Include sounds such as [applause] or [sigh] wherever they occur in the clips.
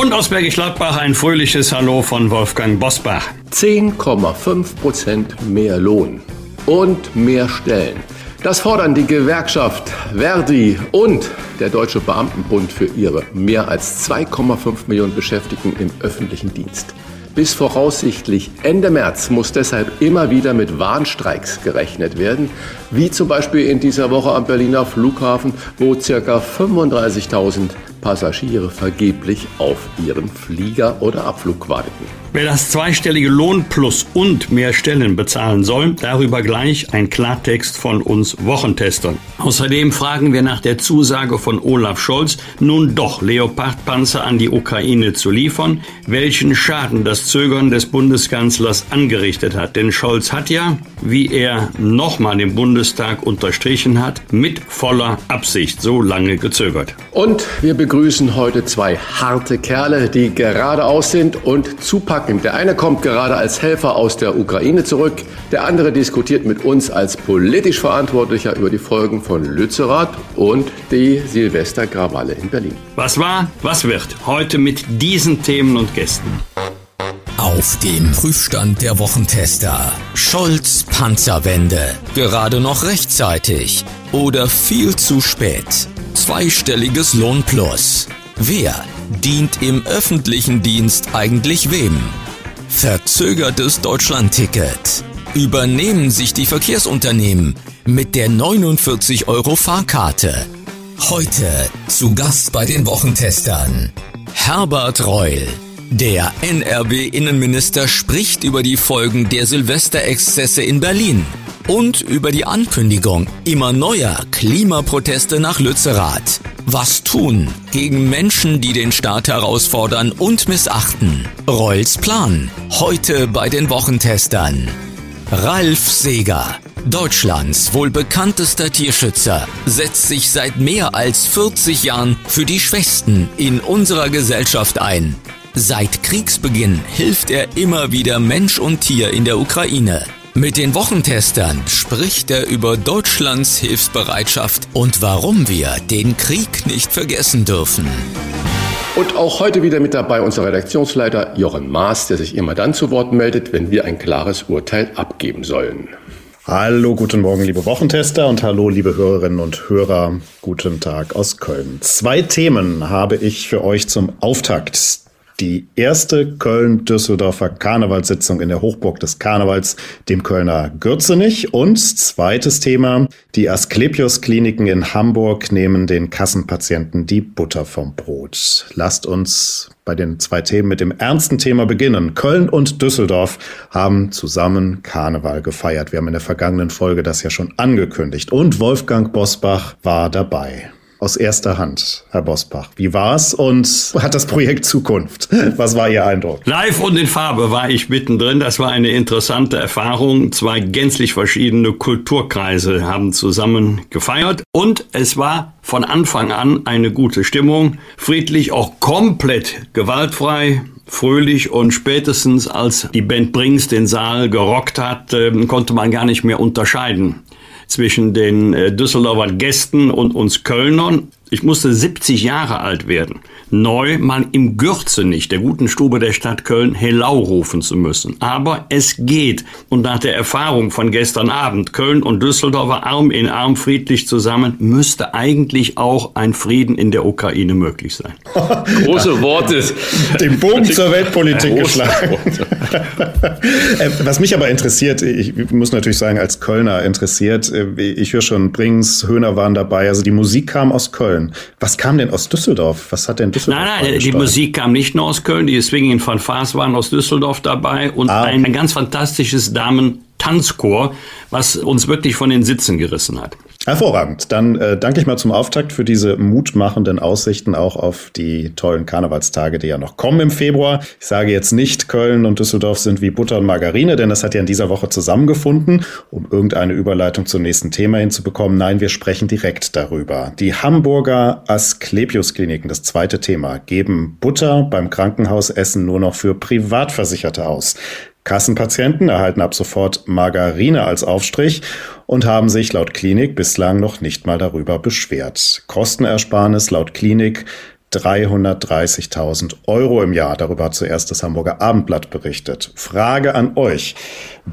Und aus Bergisch Gladbach ein fröhliches Hallo von Wolfgang Bosbach. 10,5 Prozent mehr Lohn und mehr Stellen. Das fordern die Gewerkschaft Verdi und der Deutsche Beamtenbund für ihre mehr als 2,5 Millionen Beschäftigten im öffentlichen Dienst. Bis voraussichtlich Ende März muss deshalb immer wieder mit Warnstreiks gerechnet werden, wie zum Beispiel in dieser Woche am Berliner Flughafen, wo ca. 35.000 Passagiere vergeblich auf ihren Flieger oder Abflug warteten. Wer das zweistellige Lohnplus und mehr Stellen bezahlen soll, darüber gleich ein Klartext von uns Wochentestern. Außerdem fragen wir nach der Zusage von Olaf Scholz, nun doch Leopardpanzer an die Ukraine zu liefern, welchen Schaden das Zögern des Bundeskanzlers angerichtet hat. Denn Scholz hat ja, wie er nochmal im Bundestag unterstrichen hat, mit voller Absicht so lange gezögert. Und wir begrüßen heute zwei harte Kerle, die geradeaus sind und zupacken. Der eine kommt gerade als Helfer aus der Ukraine zurück, der andere diskutiert mit uns als politisch Verantwortlicher über die Folgen von Lützerath und die Silvesterkrawalle in Berlin. Was war, was wird? Heute mit diesen Themen und Gästen. Auf dem Prüfstand der Wochentester. Scholz Panzerwende. Gerade noch rechtzeitig. Oder viel zu spät zweistelliges Lohnplus. Wer dient im öffentlichen Dienst eigentlich wem? Verzögertes Deutschlandticket. Übernehmen sich die Verkehrsunternehmen mit der 49 Euro Fahrkarte. Heute zu Gast bei den Wochentestern. Herbert Reul. Der NRW-Innenminister spricht über die Folgen der Silvesterexzesse in Berlin und über die Ankündigung immer neuer Klimaproteste nach Lützerath. Was tun gegen Menschen, die den Staat herausfordern und missachten? Reul's Plan. Heute bei den Wochentestern. Ralf Seeger, Deutschlands wohl bekanntester Tierschützer, setzt sich seit mehr als 40 Jahren für die Schwächsten in unserer Gesellschaft ein. Seit Kriegsbeginn hilft er immer wieder Mensch und Tier in der Ukraine. Mit den Wochentestern spricht er über Deutschlands Hilfsbereitschaft und warum wir den Krieg nicht vergessen dürfen. Und auch heute wieder mit dabei unser Redaktionsleiter Jochen Maas, der sich immer dann zu Wort meldet, wenn wir ein klares Urteil abgeben sollen. Hallo, guten Morgen, liebe Wochentester und hallo, liebe Hörerinnen und Hörer. Guten Tag aus Köln. Zwei Themen habe ich für euch zum Auftakt die erste Köln-Düsseldorfer Karnevalssitzung in der Hochburg des Karnevals, dem Kölner Gürzenich. Und zweites Thema, die Asklepios-Kliniken in Hamburg nehmen den Kassenpatienten die Butter vom Brot. Lasst uns bei den zwei Themen mit dem ernsten Thema beginnen. Köln und Düsseldorf haben zusammen Karneval gefeiert. Wir haben in der vergangenen Folge das ja schon angekündigt. Und Wolfgang Bosbach war dabei aus erster Hand, Herr Bosbach. Wie war's und hat das Projekt Zukunft? Was war Ihr Eindruck? Live und in Farbe war ich mittendrin. Das war eine interessante Erfahrung. Zwei gänzlich verschiedene Kulturkreise haben zusammen gefeiert und es war von Anfang an eine gute Stimmung. Friedlich, auch komplett gewaltfrei fröhlich und spätestens als die Band Brings den Saal gerockt hat, ähm, konnte man gar nicht mehr unterscheiden zwischen den äh, Düsseldorfer Gästen und uns Kölnern. Ich musste 70 Jahre alt werden, neu mal im Gürzenich, der guten Stube der Stadt Köln, Hellau rufen zu müssen. Aber es geht. Und nach der Erfahrung von gestern Abend, Köln und Düsseldorfer Arm in Arm friedlich zusammen, müsste eigentlich auch ein Frieden in der Ukraine möglich sein. [laughs] Große Worte. Den Bogen zur Weltpolitik geschlagen. [laughs] Äh, was mich aber interessiert, ich muss natürlich sagen, als Kölner interessiert, äh, ich höre schon, Brings, Höhner waren dabei, also die Musik kam aus Köln. Köln. Was kam denn aus Düsseldorf? Was hat denn Düsseldorf? Nein, nein, die Musik kam nicht nur aus Köln. Die Swinging von Fars waren aus Düsseldorf dabei und ah. ein, ein ganz fantastisches Damen Tanzchor, was uns wirklich von den Sitzen gerissen hat. Hervorragend. Dann äh, danke ich mal zum Auftakt für diese mutmachenden Aussichten auch auf die tollen Karnevalstage, die ja noch kommen im Februar. Ich sage jetzt nicht, Köln und Düsseldorf sind wie Butter und Margarine, denn das hat ja in dieser Woche zusammengefunden, um irgendeine Überleitung zum nächsten Thema hinzubekommen. Nein, wir sprechen direkt darüber. Die Hamburger Asklepios-Kliniken, das zweite Thema, geben Butter beim Krankenhausessen nur noch für Privatversicherte aus. Kassenpatienten erhalten ab sofort Margarine als Aufstrich und haben sich laut Klinik bislang noch nicht mal darüber beschwert. Kostenersparnis laut Klinik 330.000 Euro im Jahr. Darüber hat zuerst das Hamburger Abendblatt berichtet. Frage an euch.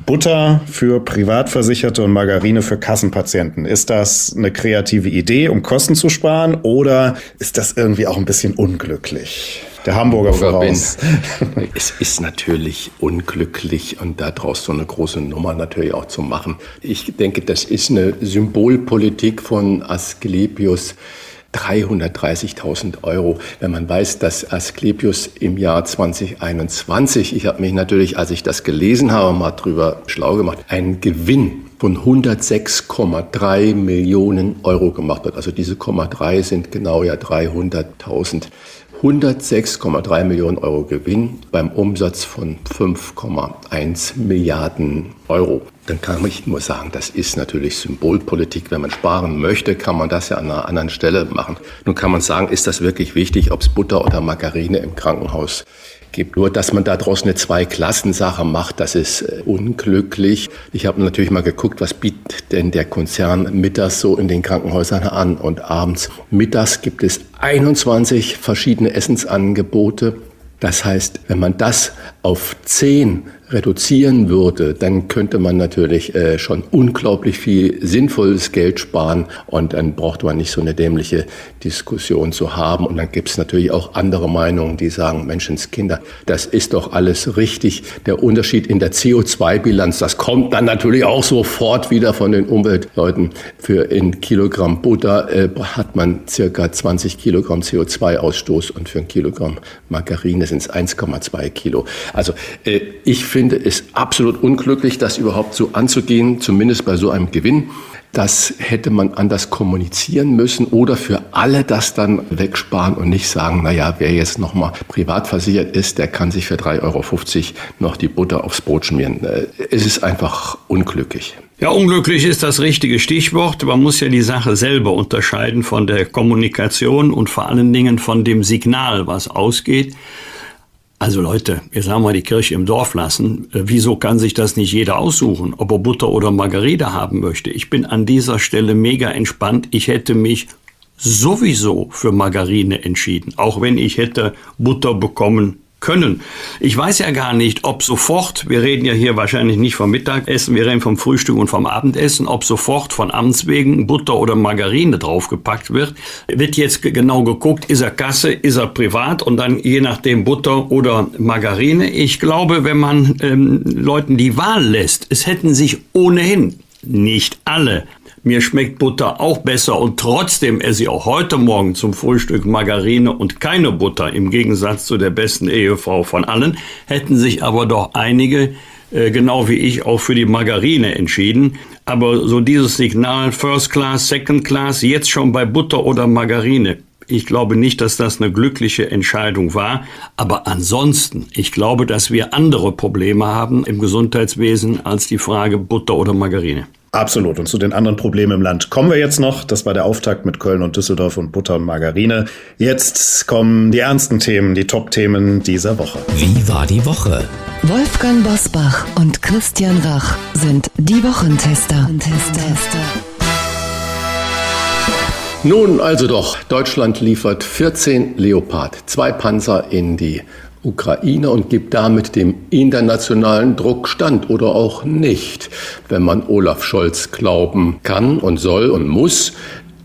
Butter für Privatversicherte und Margarine für Kassenpatienten. Ist das eine kreative Idee, um Kosten zu sparen oder ist das irgendwie auch ein bisschen unglücklich? Der Hamburger, Hamburger voraus. Bin. [laughs] es ist natürlich unglücklich und da daraus so eine große Nummer natürlich auch zu machen. Ich denke, das ist eine Symbolpolitik von Asklepios. 330.000 Euro. Wenn man weiß, dass Asklepios im Jahr 2021, ich habe mich natürlich, als ich das gelesen habe, mal drüber schlau gemacht, einen Gewinn von 106,3 Millionen Euro gemacht hat. Also diese 0,3 sind genau ja 300.000 106,3 Millionen Euro Gewinn beim Umsatz von 5,1 Milliarden Euro. Dann kann ich nur sagen, das ist natürlich Symbolpolitik. Wenn man sparen möchte, kann man das ja an einer anderen Stelle machen. Nun kann man sagen, ist das wirklich wichtig, ob es Butter oder Margarine im Krankenhaus gibt. Nur, dass man daraus eine Zweiklassensache macht, das ist äh, unglücklich. Ich habe natürlich mal geguckt, was bietet denn der Konzern mittags so in den Krankenhäusern an und abends. Mittags gibt es 21 verschiedene Essensangebote. Das heißt, wenn man das auf 10 reduzieren würde, dann könnte man natürlich äh, schon unglaublich viel sinnvolles Geld sparen und dann braucht man nicht so eine dämliche Diskussion zu haben. Und dann gibt es natürlich auch andere Meinungen, die sagen, Menschenskinder, das ist doch alles richtig. Der Unterschied in der CO2-Bilanz, das kommt dann natürlich auch sofort wieder von den Umweltleuten. Für ein Kilogramm Butter äh, hat man circa 20 Kilogramm CO2-Ausstoß und für ein Kilogramm Margarine sind es 1,2 Kilo. Also äh, ich finde es absolut unglücklich, das überhaupt so anzugehen, zumindest bei so einem Gewinn. Das hätte man anders kommunizieren müssen oder für alle das dann wegsparen und nicht sagen, naja, wer jetzt nochmal privat versichert ist, der kann sich für 3,50 Euro noch die Butter aufs Brot schmieren. Äh, es ist einfach unglücklich. Ja, unglücklich ist das richtige Stichwort. Man muss ja die Sache selber unterscheiden von der Kommunikation und vor allen Dingen von dem Signal, was ausgeht. Also Leute, jetzt haben wir die Kirche im Dorf lassen. Äh, wieso kann sich das nicht jeder aussuchen, ob er Butter oder Margarine haben möchte? Ich bin an dieser Stelle mega entspannt. Ich hätte mich sowieso für Margarine entschieden, auch wenn ich hätte Butter bekommen können. Ich weiß ja gar nicht, ob sofort, wir reden ja hier wahrscheinlich nicht vom Mittagessen, wir reden vom Frühstück und vom Abendessen, ob sofort von Amts wegen Butter oder Margarine draufgepackt wird. Wird jetzt genau geguckt, ist er Kasse, ist er privat und dann je nachdem Butter oder Margarine. Ich glaube, wenn man ähm, Leuten die Wahl lässt, es hätten sich ohnehin nicht alle mir schmeckt Butter auch besser und trotzdem esse ich auch heute Morgen zum Frühstück Margarine und keine Butter, im Gegensatz zu der besten Ehefrau von allen, hätten sich aber doch einige äh, genau wie ich auch für die Margarine entschieden. Aber so dieses Signal First Class, Second Class, jetzt schon bei Butter oder Margarine. Ich glaube nicht, dass das eine glückliche Entscheidung war. Aber ansonsten, ich glaube, dass wir andere Probleme haben im Gesundheitswesen als die Frage Butter oder Margarine. Absolut. Und zu den anderen Problemen im Land kommen wir jetzt noch. Das war der Auftakt mit Köln und Düsseldorf und Butter und Margarine. Jetzt kommen die ernsten Themen, die Top-Themen dieser Woche. Wie war die Woche? Wolfgang Bosbach und Christian Rach sind die Wochentester. Nun also doch, Deutschland liefert 14 Leopard, zwei Panzer in die Ukraine und gibt damit dem internationalen Druck stand oder auch nicht. Wenn man Olaf Scholz glauben kann und soll und muss,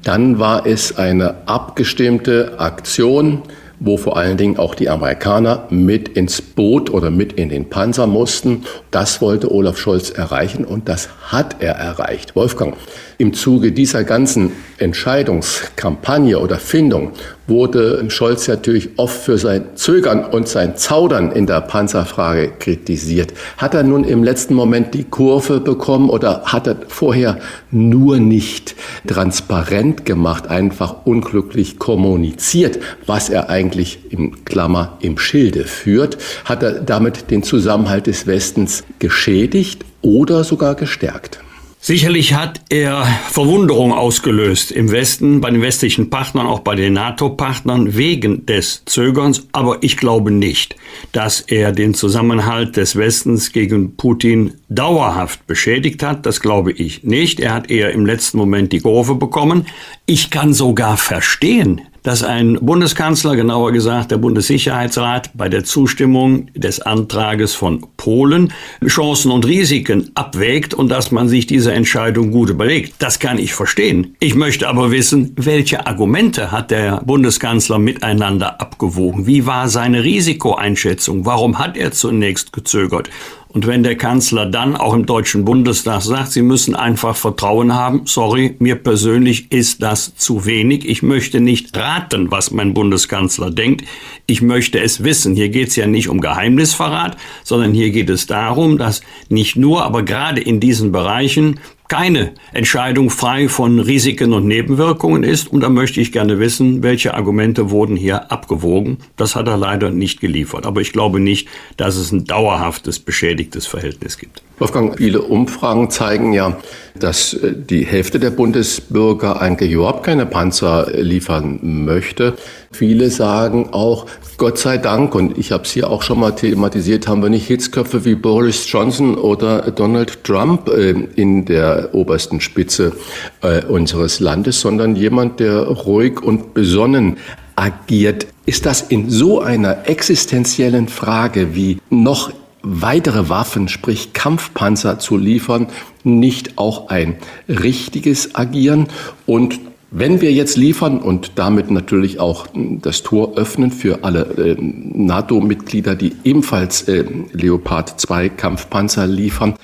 dann war es eine abgestimmte Aktion, wo vor allen Dingen auch die Amerikaner mit ins Boot oder mit in den Panzer mussten. Das wollte Olaf Scholz erreichen und das hat er erreicht. Wolfgang, im Zuge dieser ganzen Entscheidungskampagne oder Findung wurde Scholz natürlich oft für sein Zögern und sein Zaudern in der Panzerfrage kritisiert. Hat er nun im letzten Moment die Kurve bekommen oder hat er vorher nur nicht transparent gemacht, einfach unglücklich kommuniziert, was er eigentlich im Klammer im Schilde führt? Hat er damit den Zusammenhalt des Westens geschädigt oder sogar gestärkt? Sicherlich hat er Verwunderung ausgelöst im Westen, bei den westlichen Partnern, auch bei den NATO-Partnern wegen des Zögerns. Aber ich glaube nicht, dass er den Zusammenhalt des Westens gegen Putin dauerhaft beschädigt hat. Das glaube ich nicht. Er hat eher im letzten Moment die Kurve bekommen. Ich kann sogar verstehen, dass ein Bundeskanzler, genauer gesagt der Bundessicherheitsrat, bei der Zustimmung des Antrages von Polen Chancen und Risiken abwägt und dass man sich diese Entscheidung gut überlegt. Das kann ich verstehen. Ich möchte aber wissen, welche Argumente hat der Bundeskanzler miteinander abgewogen? Wie war seine Risikoeinschätzung? Warum hat er zunächst gezögert? Und wenn der Kanzler dann auch im Deutschen Bundestag sagt, Sie müssen einfach Vertrauen haben, sorry, mir persönlich ist das zu wenig. Ich möchte nicht raten, was mein Bundeskanzler denkt. Ich möchte es wissen. Hier geht es ja nicht um Geheimnisverrat, sondern hier geht es darum, dass nicht nur, aber gerade in diesen Bereichen keine Entscheidung frei von Risiken und Nebenwirkungen ist. Und da möchte ich gerne wissen, welche Argumente wurden hier abgewogen. Das hat er leider nicht geliefert. Aber ich glaube nicht, dass es ein dauerhaftes beschädigtes Verhältnis gibt. Wolfgang, viele Umfragen zeigen ja, dass äh, die Hälfte der Bundesbürger eigentlich überhaupt keine Panzer liefern möchte. Viele sagen auch, Gott sei Dank, und ich habe es hier auch schon mal thematisiert, haben wir nicht Hitzköpfe wie Boris Johnson oder Donald Trump äh, in der obersten Spitze äh, unseres Landes, sondern jemand, der ruhig und besonnen agiert. Ist das in so einer existenziellen Frage wie noch weitere Waffen, sprich Kampfpanzer zu liefern, nicht auch ein richtiges Agieren? Und wenn wir jetzt liefern und damit natürlich auch das Tor öffnen für alle äh, NATO-Mitglieder, die ebenfalls äh, Leopard 2 Kampfpanzer liefern,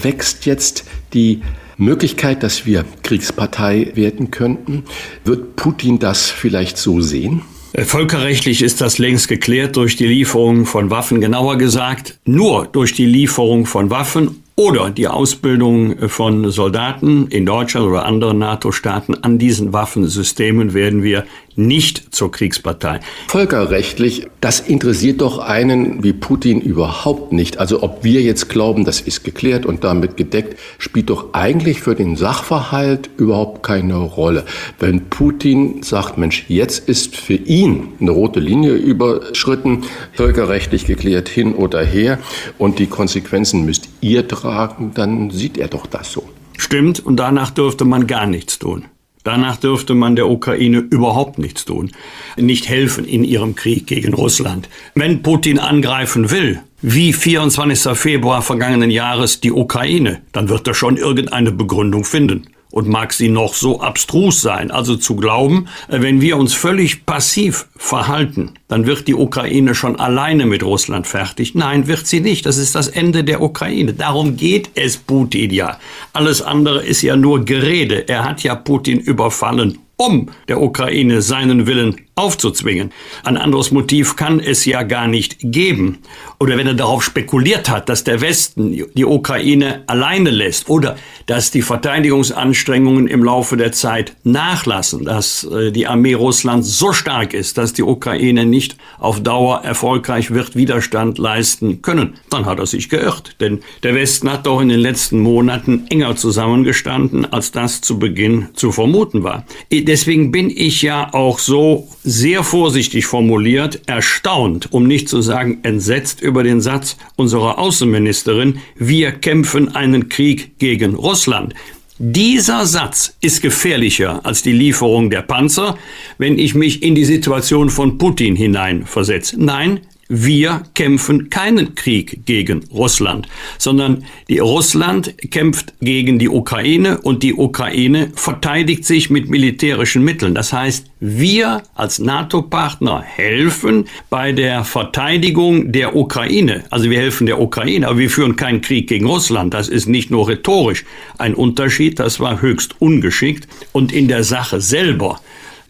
wächst jetzt die Möglichkeit, dass wir Kriegspartei werden könnten. Wird Putin das vielleicht so sehen? Äh, völkerrechtlich ist das längst geklärt durch die Lieferung von Waffen, genauer gesagt nur durch die Lieferung von Waffen oder die Ausbildung von Soldaten in Deutschland oder anderen NATO-Staaten an diesen Waffensystemen werden wir nicht zur Kriegspartei. Völkerrechtlich, das interessiert doch einen wie Putin überhaupt nicht. Also ob wir jetzt glauben, das ist geklärt und damit gedeckt, spielt doch eigentlich für den Sachverhalt überhaupt keine Rolle. Wenn Putin sagt, Mensch, jetzt ist für ihn eine rote Linie überschritten, völkerrechtlich geklärt hin oder her und die Konsequenzen müsst ihr tragen, dann sieht er doch das so. Stimmt, und danach dürfte man gar nichts tun. Danach dürfte man der Ukraine überhaupt nichts tun, nicht helfen in ihrem Krieg gegen Russland. Wenn Putin angreifen will, wie 24. Februar vergangenen Jahres die Ukraine, dann wird er schon irgendeine Begründung finden und mag sie noch so abstrus sein. Also zu glauben, äh, wenn wir uns völlig passiv verhalten, dann wird die Ukraine schon alleine mit Russland fertig. Nein, wird sie nicht. Das ist das Ende der Ukraine. Darum geht es Putin ja. Alles andere ist ja nur Gerede. Er hat ja Putin überfallen, um der Ukraine seinen Willen aufzuzwingen. Ein anderes Motiv kann es ja gar nicht geben. Oder wenn er darauf spekuliert hat, dass der Westen die Ukraine alleine lässt oder dass die Verteidigungsanstrengungen im Laufe der Zeit nachlassen, dass äh, die Armee Russlands so stark ist, dass die Ukraine nicht auf Dauer erfolgreich wird Widerstand leisten können, dann hat er sich geirrt. Denn der Westen hat doch in den letzten Monaten enger zusammengestanden, als das zu Beginn zu vermuten war. Deswegen bin ich ja auch so sehr vorsichtig formuliert, erstaunt, um nicht zu sagen entsetzt über den Satz unserer Außenministerin, wir kämpfen einen Krieg gegen Russland. Dieser Satz ist gefährlicher als die Lieferung der Panzer, wenn ich mich in die Situation von Putin hineinversetze. Nein, wir kämpfen keinen Krieg gegen Russland, sondern die Russland kämpft gegen die Ukraine und die Ukraine verteidigt sich mit militärischen Mitteln. Das heißt, wir als NATO-Partner helfen bei der Verteidigung der Ukraine. Also wir helfen der Ukraine, aber wir führen keinen Krieg gegen Russland. Das ist nicht nur rhetorisch ein Unterschied, das war höchst ungeschickt und in der Sache selber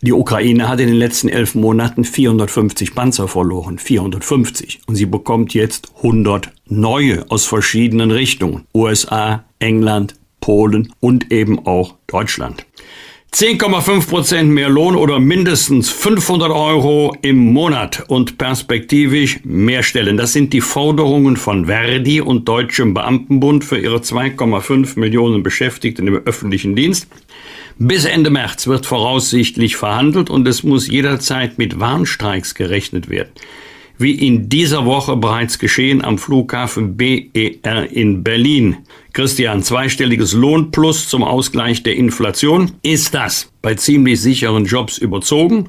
Die Ukraine hat in den letzten elf Monaten 450 Panzer verloren, 450. Und sie bekommt jetzt 100 neue aus verschiedenen Richtungen. USA, England, Polen und eben auch Deutschland. 10,5 Prozent mehr Lohn oder mindestens 500 Euro im Monat und perspektivisch mehr Stellen. Das sind die Forderungen von Verdi und Deutschem Beamtenbund für ihre 2,5 Millionen Beschäftigten im öffentlichen Dienst. Bis Ende März wird voraussichtlich verhandelt und es muss jederzeit mit Warnstreiks gerechnet werden. Wie in dieser Woche bereits geschehen am Flughafen BER in Berlin. Christian, zweistelliges Lohnplus zum Ausgleich der Inflation. Ist das bei ziemlich sicheren Jobs überzogen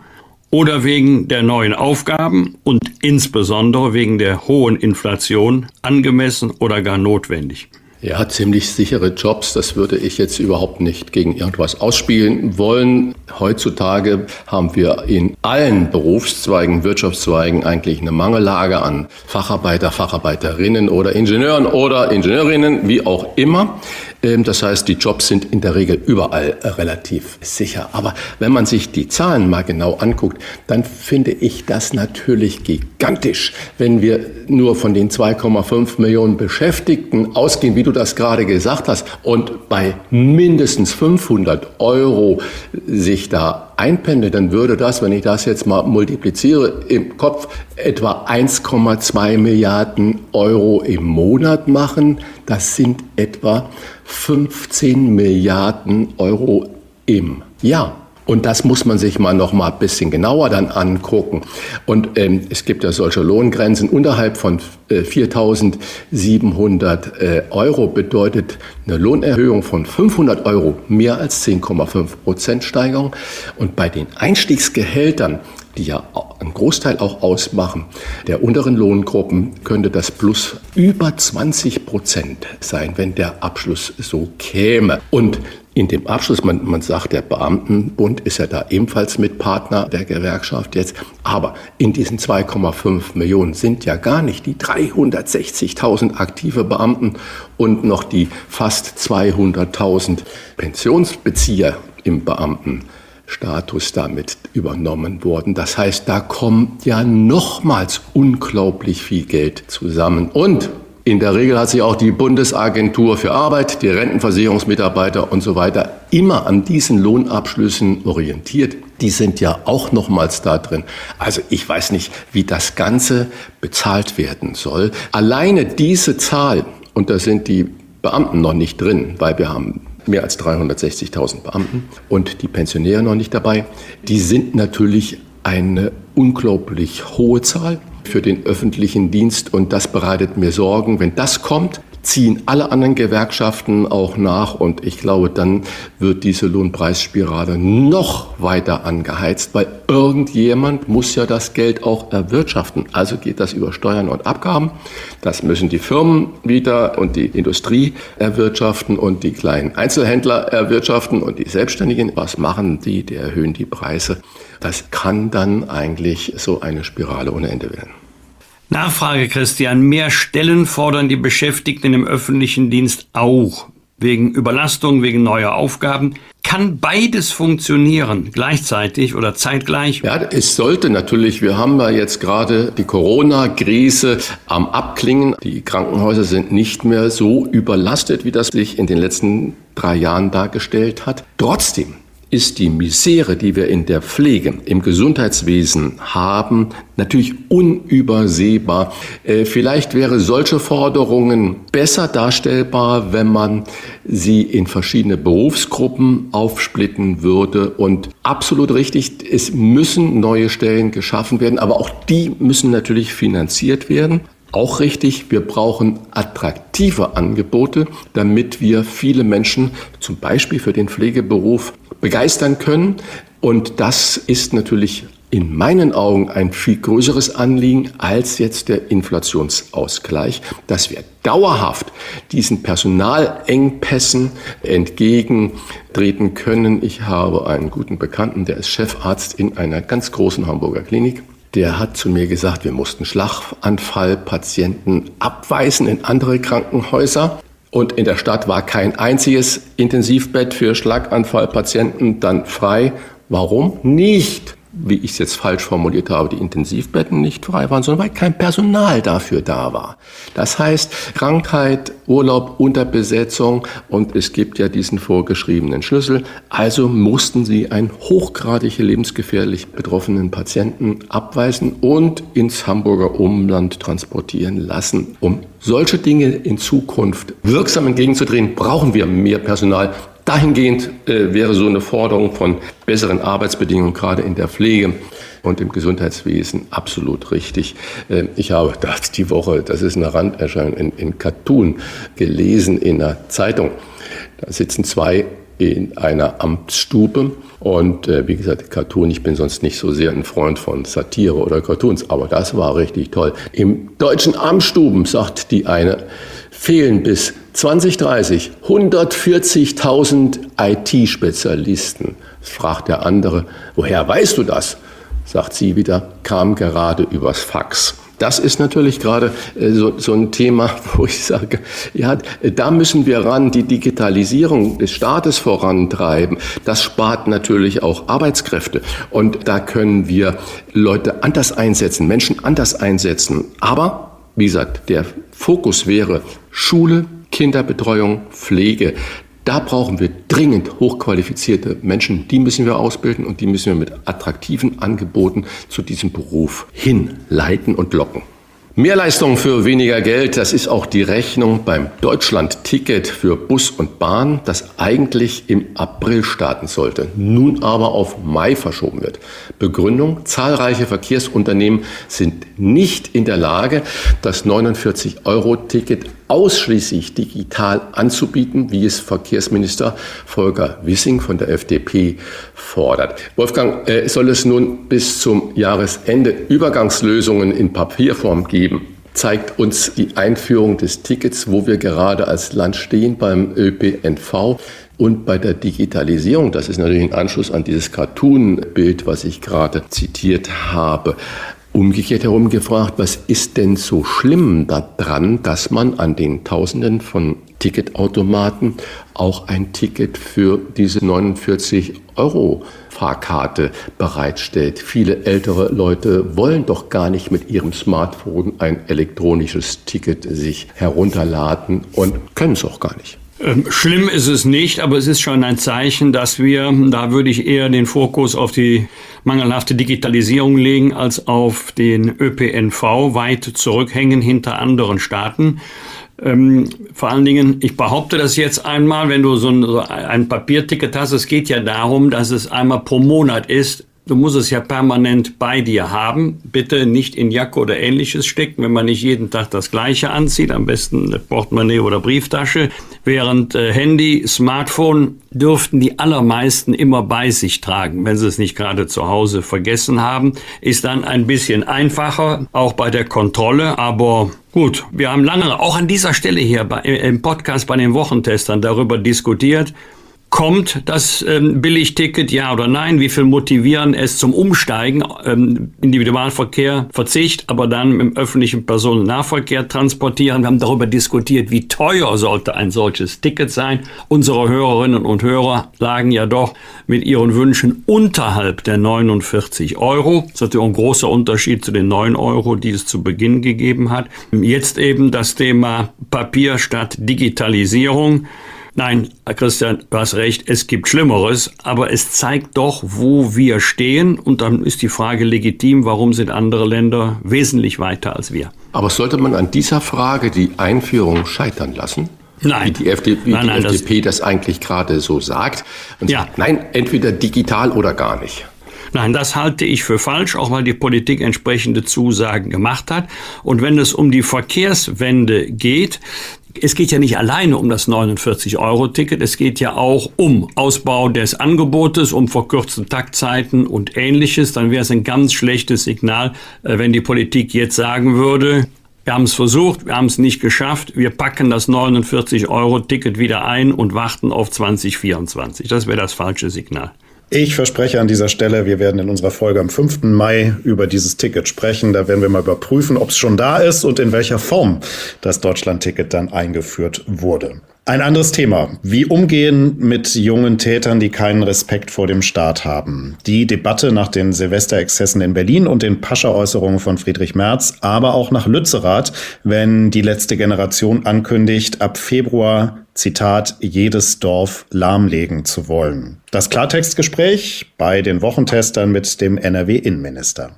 oder wegen der neuen Aufgaben und insbesondere wegen der hohen Inflation angemessen oder gar notwendig? Ja, ziemlich sichere Jobs. Das würde ich jetzt überhaupt nicht gegen irgendwas ausspielen wollen. Heutzutage haben wir in allen Berufszweigen, Wirtschaftszweigen eigentlich eine Mangellage an Facharbeiter, Facharbeiterinnen oder Ingenieuren oder Ingenieurinnen, wie auch immer. Ähm, das heißt, die Jobs sind in der Regel überall äh, relativ sicher. Aber wenn man sich die Zahlen mal genau anguckt, dann finde ich das natürlich gigantisch, wenn wir nur von den 2,5 Millionen Beschäftigten ausgehen, wie du das gerade gesagt hast, und bei mindestens 500 Euro sich da einpendelt, dann würde das, wenn ich das jetzt mal multipliziere, im Kopf etwa 1,2 Milliarden Euro im Monat machen. Das sind etwa 15 Milliarden Euro im Jahr. Und das muss man sich mal noch mal ein bisschen genauer dann angucken. Und ähm, es gibt ja solche Lohngrenzen unterhalb von äh, 4.700 äh, Euro bedeutet eine Lohnerhöhung von 500 Euro mehr als 10,5 Prozent Steigerung. Und bei den Einstiegsgehältern die ja einen Großteil auch ausmachen, der unteren Lohngruppen, könnte das plus über 20 Prozent sein, wenn der Abschluss so käme. Und in dem Abschluss, man, man sagt, der Beamtenbund ist ja da ebenfalls Mitpartner der Gewerkschaft jetzt, aber in diesen 2,5 Millionen sind ja gar nicht die 360.000 aktive Beamten und noch die fast 200.000 Pensionsbezieher im Beamtenstatus damit übernommen worden. Das heißt, da kommt ja nochmals unglaublich viel Geld zusammen. Und in der Regel hat sich auch die Bundesagentur für Arbeit, die Rentenversicherungsmitarbeiter und so weiter immer an diesen Lohnabschlüssen orientiert. Die sind ja auch nochmals da drin. Also ich weiß nicht, wie das Ganze bezahlt werden soll. Alleine diese Zahl, und da sind die Beamten noch nicht drin, weil wir haben mehr als 360.000 Beamten und die Pensionäre noch nicht dabei, die sind natürlich eine unglaublich hohe Zahl für den öffentlichen Dienst und das bereitet mir Sorgen. Wenn das kommt, ziehen alle anderen Gewerkschaften auch nach und ich glaube, dann wird diese Lohnpreisspirale noch weiter angeheizt, weil irgendjemand muss ja das Geld auch erwirtschaften. Also geht das über Steuern und Abgaben. Das müssen die Firmen wieder und die Industrie erwirtschaften und die kleinen Einzelhändler erwirtschaften und die Selbstständigen. Was machen die? Die erhöhen die Preise. Das kann dann eigentlich so eine Spirale ohne Ende werden. Nachfrage, Christian. Mehr Stellen fordern die Beschäftigten im öffentlichen Dienst auch. Wegen Überlastung, wegen neuer Aufgaben. Kann beides funktionieren, gleichzeitig oder zeitgleich? Ja, es sollte natürlich. Wir haben ja jetzt gerade die Corona-Krise am Abklingen. Die Krankenhäuser sind nicht mehr so überlastet, wie das sich in den letzten drei Jahren dargestellt hat. Trotzdem ist die Misere, die wir in der Pflege, im Gesundheitswesen haben, natürlich unübersehbar. Äh, vielleicht wäre solche Forderungen besser darstellbar, wenn man sie in verschiedene Berufsgruppen aufsplitten würde. Und absolut richtig, es müssen neue Stellen geschaffen werden, aber auch die müssen natürlich finanziert werden. Auch richtig, wir brauchen attraktive Angebote, damit wir viele Menschen zum Beispiel für den Pflegeberuf begeistern können. Und das ist natürlich in meinen Augen ein viel größeres Anliegen als jetzt der Inflationsausgleich, dass wir dauerhaft diesen Personalengpässen entgegentreten können. Ich habe einen guten Bekannten, der ist Chefarzt in einer ganz großen Hamburger Klinik. Der hat zu mir gesagt, wir mussten Schlaganfallpatienten abweisen in andere Krankenhäuser. Und in der Stadt war kein einziges Intensivbett für Schlaganfallpatienten dann frei. Warum? Nicht wie ich es jetzt falsch formuliert habe, die Intensivbetten nicht frei waren, sondern weil kein Personal dafür da war. Das heißt, Krankheit, Urlaub, Unterbesetzung und es gibt ja diesen vorgeschriebenen Schlüssel. Also mussten sie einen hochgradig lebensgefährlich betroffenen Patienten abweisen und ins Hamburger Umland transportieren lassen. Um solche Dinge in Zukunft wirksam entgegenzudrehen, brauchen wir mehr Personal. Dahingehend äh, wäre so eine Forderung von besseren Arbeitsbedingungen, gerade in der Pflege und im Gesundheitswesen, absolut richtig. Äh, ich habe [laughs] das die Woche, das ist eine Randerscheinung, in, in Cartoon gelesen in einer Zeitung. Da sitzen zwei in einer Amtsstube. Und äh, wie gesagt, Cartoon, ich bin sonst nicht so sehr ein Freund von Satire oder Cartoons, aber das war richtig toll. Im deutschen Amtsstuben, sagt die eine, fehlen bis 2030 140.000 IT-Spezialisten. Fragt der andere, woher weißt du das? Sagt sie wieder, kam gerade übers Fax. Das ist natürlich gerade äh, so, so, ein Thema, [laughs] wo ich sage, ja, da müssen wir ran, die Digitalisierung des Staates vorantreiben. Das spart natürlich auch Arbeitskräfte. Und da können wir Leute anders einsetzen, Menschen anders einsetzen. Aber, wie gesagt, der Fokus wäre Schule, Kinderbetreuung, Pflege. Da brauchen wir dringend hochqualifizierte Menschen. Die müssen wir ausbilden und die müssen wir mit attraktiven Angeboten zu diesem Beruf hinleiten und locken. Mehrleistung für weniger Geld, das ist auch die Rechnung beim Deutschland-Ticket für Bus und Bahn, das eigentlich im April starten sollte, nun aber auf Mai verschoben wird. Begründung, zahlreiche Verkehrsunternehmen sind nicht in der Lage, das 49-Euro-Ticket ausschließlich digital anzubieten, wie es Verkehrsminister Volker Wissing von der FDP fordert. Wolfgang, äh, soll es nun bis zum Jahresende Übergangslösungen in Papierform geben? zeigt uns die Einführung des Tickets, wo wir gerade als Land stehen beim ÖPNV und bei der Digitalisierung. Das ist natürlich ein Anschluss an dieses Cartoon-Bild, was ich gerade zitiert habe. Umgekehrt herum gefragt, was ist denn so schlimm daran, dass man an den Tausenden von Ticketautomaten auch ein Ticket für diese 49 Euro Fahrkarte bereitstellt. Viele ältere Leute wollen doch gar nicht mit ihrem Smartphone ein elektronisches Ticket sich herunterladen und können es auch gar nicht. Ähm, schlimm ist es nicht, aber es ist schon ein Zeichen, dass wir, da würde ich eher den Fokus auf die mangelhafte Digitalisierung legen, als auf den ÖPNV weit zurückhängen hinter anderen Staaten. Ähm, vor allen Dingen, ich behaupte das jetzt einmal, wenn du so ein, so ein Papierticket hast, es geht ja darum, dass es einmal pro Monat ist, Du musst es ja permanent bei dir haben. Bitte nicht in Jacke oder ähnliches stecken, wenn man nicht jeden Tag das Gleiche anzieht. Am besten Portemonnaie oder Brieftasche. Während äh, Handy, Smartphone dürften die allermeisten immer bei sich tragen. Wenn sie es nicht gerade zu Hause vergessen haben, ist dann ein bisschen einfacher, auch bei der Kontrolle. Aber gut, wir haben lange auch an dieser Stelle hier bei, im Podcast bei den Wochentestern darüber diskutiert Kommt das ähm, Billigticket, ja oder nein? Wie viel motivieren es zum Umsteigen? Ähm, Individualverkehr, Verzicht, aber dann im öffentlichen Personennahverkehr transportieren. Wir haben darüber diskutiert, wie teuer sollte ein solches Ticket sein. Unsere Hörerinnen und Hörer lagen ja doch mit ihren Wünschen unterhalb der 49 Euro. Das ist natürlich ein großer Unterschied zu den 9 Euro, die es zu Beginn gegeben hat. Jetzt eben das Thema Papier statt Digitalisierung. Nein, Christian, du hast recht, es gibt Schlimmeres, aber es zeigt doch, wo wir stehen. Und dann ist die Frage legitim, warum sind andere Länder wesentlich weiter als wir? Aber sollte man an dieser Frage die Einführung scheitern lassen? Nein. Wie die, FD, wie nein, nein, FDP das, das, eigentlich gerade so sagt. Und ja. sagt, nein, entweder digital oder gar nicht. Nein, das halte ich für falsch, auch weil die Politik entsprechende Zusagen gemacht hat. Und wenn es um die Verkehrswende geht, es geht ja nicht alleine um das 49-Euro-Ticket, es geht ja auch um Ausbau des Angebotes, um verkürzte Taktzeiten und ähnliches. Dann wäre es ein ganz schlechtes Signal, äh, wenn die Politik jetzt sagen würde, wir haben es versucht, wir haben es nicht geschafft, wir packen das 49-Euro-Ticket wieder ein und warten auf 2024. Das wäre das falsche Signal. Ich verspreche an dieser Stelle, wir werden in unserer Folge am 5. Mai über dieses Ticket sprechen. Da werden wir mal überprüfen, ob es schon da ist und in welcher Form das Deutschland-Ticket dann eingeführt wurde. Ein anderes Thema. Wie umgehen mit jungen Tätern, die keinen Respekt vor dem Staat haben? Die Debatte nach den Silvesterexzessen in Berlin und den Pascha-Äußerungen von Friedrich Merz, aber auch nach Lützerath, wenn die letzte Generation ankündigt, ab Februar, Zitat, jedes Dorf lahmlegen zu wollen. Das Klartextgespräch bei den Wochentestern mit dem NRW-Innenminister.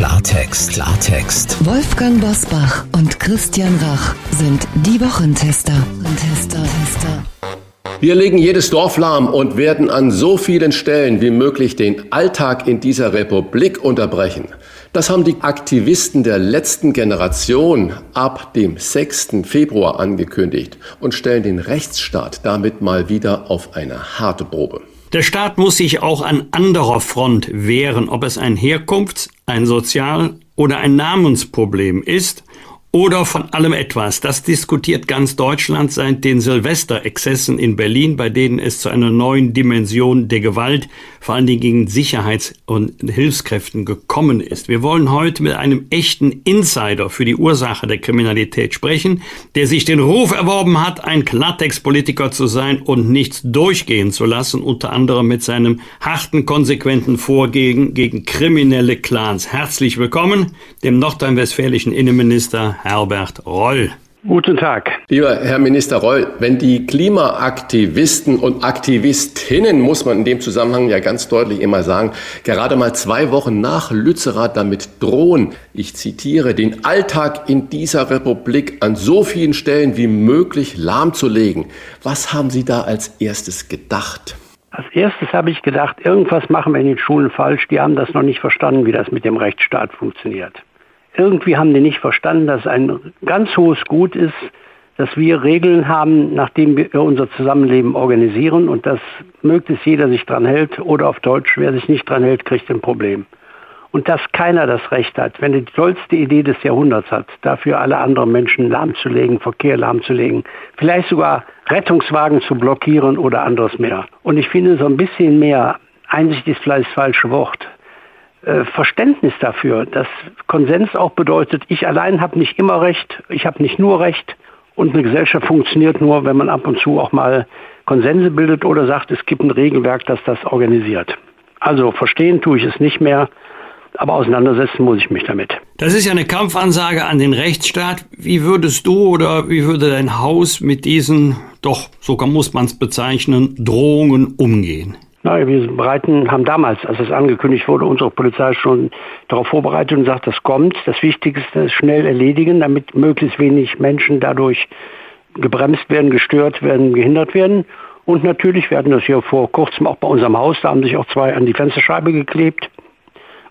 Klartext, Klartext. Wolfgang Bosbach und Christian Rach sind die Wochentester. Tester, Tester. Wir legen jedes Dorf lahm und werden an so vielen Stellen wie möglich den Alltag in dieser Republik unterbrechen. Das haben die Aktivisten der letzten Generation ab dem 6. Februar angekündigt und stellen den Rechtsstaat damit mal wieder auf eine harte Probe. Der Staat muss sich auch an anderer Front wehren, ob es ein Herkunfts-, ein Sozial- oder ein Namensproblem ist oder von allem etwas. Das diskutiert ganz Deutschland seit den Silvesterexzessen in Berlin, bei denen es zu einer neuen Dimension der Gewalt, vor allen Dingen gegen Sicherheits- und Hilfskräften gekommen ist. Wir wollen heute mit einem echten Insider für die Ursache der Kriminalität sprechen, der sich den Ruf erworben hat, ein Klartext-Politiker zu sein und nichts durchgehen zu lassen, unter anderem mit seinem harten, konsequenten Vorgehen gegen kriminelle Clans. Herzlich willkommen dem nordrhein-westfälischen Innenminister Herbert Roll. Guten Tag. Lieber Herr Minister Roll, wenn die Klimaaktivisten und Aktivistinnen, muss man in dem Zusammenhang ja ganz deutlich immer sagen, gerade mal zwei Wochen nach Lützerath damit drohen, ich zitiere, den Alltag in dieser Republik an so vielen Stellen wie möglich lahmzulegen. Was haben Sie da als erstes gedacht? Als erstes habe ich gedacht, irgendwas machen wir in den Schulen falsch. Die haben das noch nicht verstanden, wie das mit dem Rechtsstaat funktioniert irgendwie haben die nicht verstanden, dass ein ganz hohes Gut ist, dass wir Regeln haben, nachdem wir unser Zusammenleben organisieren und dass möglichst jeder sich dran hält oder auf Deutsch, wer sich nicht dran hält, kriegt ein Problem. Und dass keiner das Recht hat, wenn er die tollste Idee des Jahrhunderts hat, dafür alle anderen Menschen lahmzulegen, Verkehr lahmzulegen, vielleicht sogar Rettungswagen zu blockieren oder anderes mehr. Und ich finde so ein bisschen mehr, Einsicht ist vielleicht das falsche Wort, Verständnis dafür, dass Konsens auch bedeutet, ich allein habe nicht immer recht, ich habe nicht nur recht und eine Gesellschaft funktioniert nur, wenn man ab und zu auch mal Konsense bildet oder sagt, es gibt ein Regelwerk, das das organisiert. Also verstehen tue ich es nicht mehr, aber auseinandersetzen muss ich mich damit. Das ist ja eine Kampfansage an den Rechtsstaat. Wie würdest du oder wie würde dein Haus mit diesen, doch sogar muss man es bezeichnen, Drohungen umgehen? Na, wir bereiten, haben damals, als es angekündigt wurde, unsere Polizei schon darauf vorbereitet und sagt, das kommt. Das Wichtigste ist schnell erledigen, damit möglichst wenig Menschen dadurch gebremst werden, gestört werden, gehindert werden. Und natürlich, wir hatten das hier vor kurzem auch bei unserem Haus, da haben sich auch zwei an die Fensterscheibe geklebt.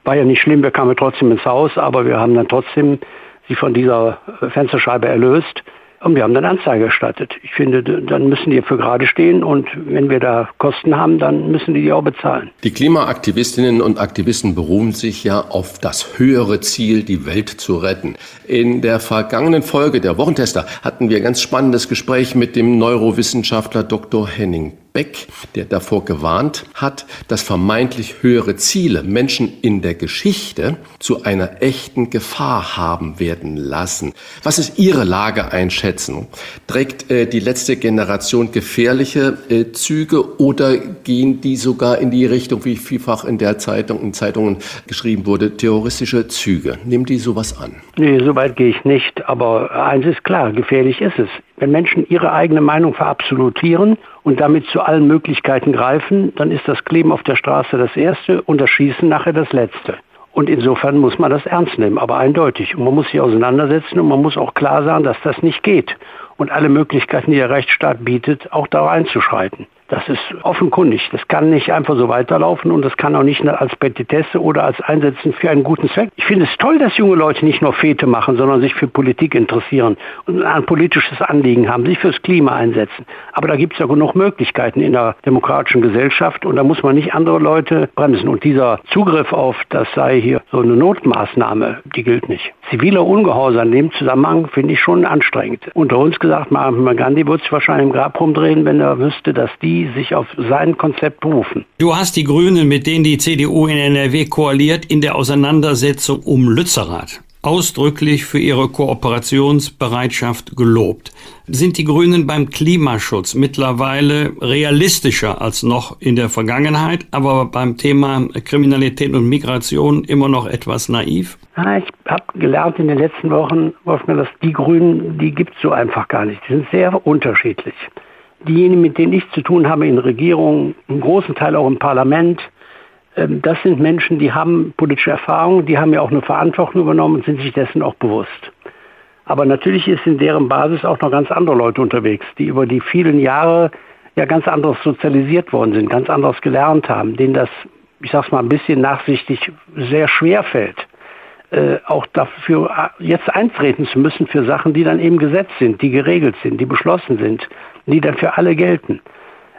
War ja nicht schlimm, wir kamen trotzdem ins Haus, aber wir haben dann trotzdem sie von dieser Fensterscheibe erlöst. Und wir haben dann Anzeige erstattet. Ich finde, dann müssen die für gerade stehen und wenn wir da Kosten haben, dann müssen die die auch bezahlen. Die Klimaaktivistinnen und Aktivisten beruhen sich ja auf das höhere Ziel, die Welt zu retten. In der vergangenen Folge der Wochentester hatten wir ein ganz spannendes Gespräch mit dem Neurowissenschaftler Dr. Henning Beck, der davor gewarnt hat, dass vermeintlich höhere Ziele Menschen in der Geschichte zu einer echten Gefahr haben werden lassen. Was ist Ihre Lageeinschätzung? Trägt äh, die letzte Generation gefährliche äh, Züge oder gehen die sogar in die Richtung, wie vielfach in der Zeitung, in Zeitungen geschrieben wurde, terroristische Züge? Nehmen die sowas an? Nee, so weit gehe ich nicht. Aber eins ist klar, gefährlich ist es. Wenn Menschen ihre eigene Meinung verabsolutieren und damit zu allen Möglichkeiten greifen, dann ist das Kleben auf der Straße das Erste und das Schießen nachher das Letzte. Und insofern muss man das ernst nehmen, aber eindeutig. Und man muss sich auseinandersetzen und man muss auch klar sagen, dass das nicht geht. Und alle Möglichkeiten, die der Rechtsstaat bietet, auch da einzuschreiten. Das ist offenkundig. Das kann nicht einfach so weiterlaufen und das kann auch nicht als Petitesse oder als Einsetzen für einen guten Zweck. Ich finde es toll, dass junge Leute nicht nur Fete machen, sondern sich für Politik interessieren und ein politisches Anliegen haben, sich fürs Klima einsetzen. Aber da gibt es ja genug Möglichkeiten in der demokratischen Gesellschaft und da muss man nicht andere Leute bremsen. Und dieser Zugriff auf, das sei hier so eine Notmaßnahme, die gilt nicht. Ziviler Ungehorsam in dem Zusammenhang finde ich schon anstrengend. Unter uns gesagt, Mahatma Gandhi würde sich wahrscheinlich im Grab rumdrehen, wenn er wüsste, dass die die sich auf sein Konzept berufen. Du hast die Grünen, mit denen die CDU in NRW koaliert, in der Auseinandersetzung um Lützerath. ausdrücklich für ihre Kooperationsbereitschaft gelobt. Sind die Grünen beim Klimaschutz mittlerweile realistischer als noch in der Vergangenheit, aber beim Thema Kriminalität und Migration immer noch etwas naiv? Ja, ich habe gelernt in den letzten Wochen, Wolfgang, dass die Grünen, die gibt es so einfach gar nicht. Die sind sehr unterschiedlich. Diejenigen, mit denen ich zu tun habe in Regierungen, im großen Teil auch im Parlament, ähm, das sind Menschen, die haben politische Erfahrung, die haben ja auch eine Verantwortung übernommen und sind sich dessen auch bewusst. Aber natürlich ist in deren Basis auch noch ganz andere Leute unterwegs, die über die vielen Jahre ja ganz anderes sozialisiert worden sind, ganz anderes gelernt haben, denen das, ich sag's mal ein bisschen nachsichtig, sehr schwer fällt, äh, auch dafür äh, jetzt eintreten zu müssen für Sachen, die dann eben gesetzt sind, die geregelt sind, die beschlossen sind, die dann für alle gelten.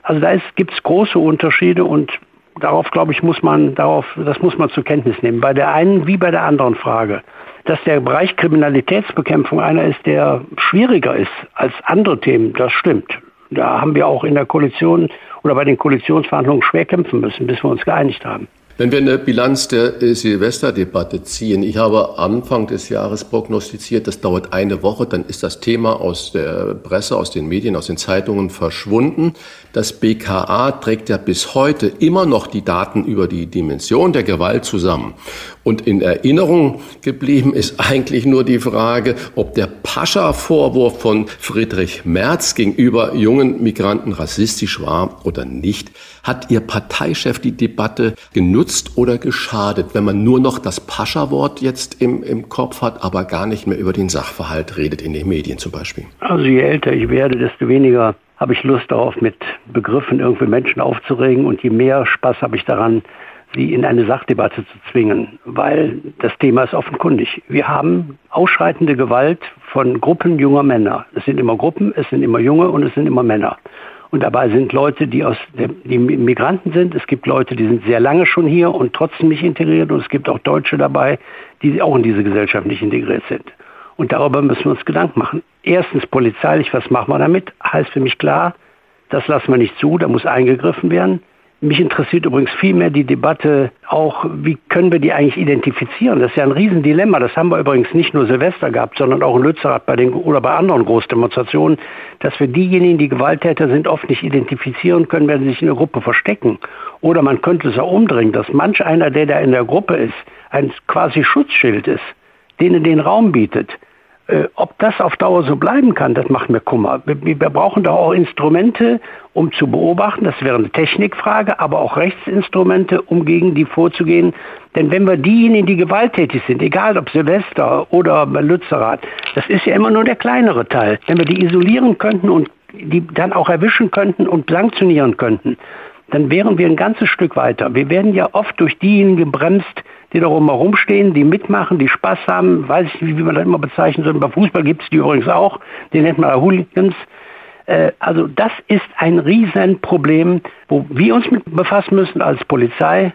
Also da gibt es große Unterschiede und darauf, glaube ich, muss man, darauf, das muss man zur Kenntnis nehmen. Bei der einen wie bei der anderen Frage. Dass der Bereich Kriminalitätsbekämpfung einer ist, der schwieriger ist als andere Themen, das stimmt. Da haben wir auch in der Koalition oder bei den Koalitionsverhandlungen schwer kämpfen müssen, bis wir uns geeinigt haben. Wenn wir eine Bilanz der Silvesterdebatte ziehen, ich habe Anfang des Jahres prognostiziert, das dauert eine Woche, dann ist das Thema aus der Presse, aus den Medien, aus den Zeitungen verschwunden. Das BKA trägt ja bis heute immer noch die Daten über die Dimension der Gewalt zusammen. Und in Erinnerung geblieben ist eigentlich nur die Frage, ob der Pascha-Vorwurf von Friedrich Merz gegenüber jungen Migranten rassistisch war oder nicht. Hat Ihr Parteichef die Debatte genutzt oder geschadet, wenn man nur noch das Pascha-Wort jetzt im, im Kopf hat, aber gar nicht mehr über den Sachverhalt redet, in den Medien zum Beispiel? Also je älter ich werde, desto weniger habe ich Lust darauf, mit Begriffen irgendwie Menschen aufzuregen und je mehr Spaß habe ich daran, sie in eine Sachdebatte zu zwingen, weil das Thema ist offenkundig. Wir haben ausschreitende Gewalt von Gruppen junger Männer. Es sind immer Gruppen, es sind immer Junge und es sind immer Männer. Und dabei sind Leute, die aus der, die Migranten sind. Es gibt Leute, die sind sehr lange schon hier und trotzdem nicht integriert. Und es gibt auch Deutsche dabei, die auch in diese Gesellschaft nicht integriert sind. Und darüber müssen wir uns Gedanken machen. Erstens polizeilich, was machen wir damit? Heißt für mich klar, das lassen wir nicht zu, da muss eingegriffen werden. Mich interessiert übrigens viel mehr die Debatte auch, wie können wir die eigentlich identifizieren? Das ist ja ein Riesendilemma. Das haben wir übrigens nicht nur Silvester gehabt, sondern auch in Lützerath bei den, oder bei anderen Großdemonstrationen, dass wir diejenigen, die Gewalttäter sind, oft nicht identifizieren können, wenn sie sich in der Gruppe verstecken. Oder man könnte es auch umdrehen, dass manch einer, der da in der Gruppe ist, ein quasi Schutzschild ist, denen den Raum bietet. Äh, ob das auf Dauer so bleiben kann, das macht mir Kummer. Wir, wir, brauchen da auch Instrumente, um zu beobachten. Das wäre eine Technikfrage, aber auch Rechtsinstrumente, um gegen die vorzugehen. Denn wenn wir diejenigen, die gewalttätig sind, egal ob Silvester oder Lützerath, das ist ja immer nur der kleinere Teil. Wenn wir die isolieren könnten und die dann auch erwischen könnten und sanktionieren könnten, dann wären wir ein ganzes Stück weiter. Wir werden ja oft durch diejenigen gebremst, die da rumstehen, die mitmachen, die Spaß haben, weiß ich nicht, wie man das immer bezeichnen soll. Bei Fußball gibt es die übrigens auch, den nennt man Hooligans. Äh, also das ist ein Riesenproblem, wo wir uns mit befassen müssen als Polizei,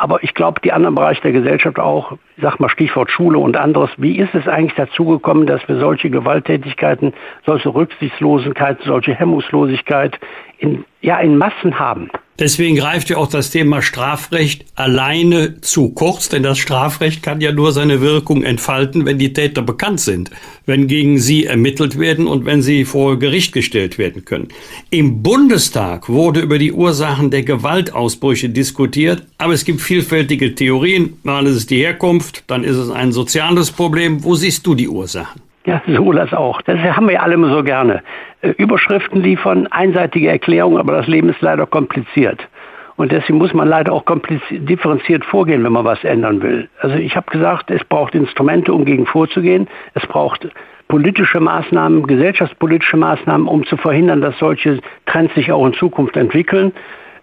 aber ich glaube, die anderen Bereiche der Gesellschaft auch, sag mal Stichwort Schule und anderes, wie ist es eigentlich dazu gekommen, dass wir solche Gewalttätigkeiten, solche Rücksichtslosigkeit, solche Hemmungslosigkeit in, ja, in Massen haben? Deswegen greift ja auch das Thema Strafrecht alleine zu kurz, denn das Strafrecht kann ja nur seine Wirkung entfalten, wenn die Täter bekannt sind, wenn gegen sie ermittelt werden und wenn sie vor Gericht gestellt werden können. Im Bundestag wurde über die Ursachen der Gewaltausbrüche diskutiert, aber es gibt vielfältige Theorien. Mal ist es die Herkunft, dann ist es ein soziales Problem. Wo siehst du die Ursachen? Ja, so das auch. Das haben wir alle immer so gerne. Überschriften liefern, einseitige Erklärungen, aber das Leben ist leider kompliziert. Und deswegen muss man leider auch differenziert vorgehen, wenn man was ändern will. Also ich habe gesagt, es braucht Instrumente, um gegen vorzugehen. Es braucht politische Maßnahmen, gesellschaftspolitische Maßnahmen, um zu verhindern, dass solche Trends sich auch in Zukunft entwickeln.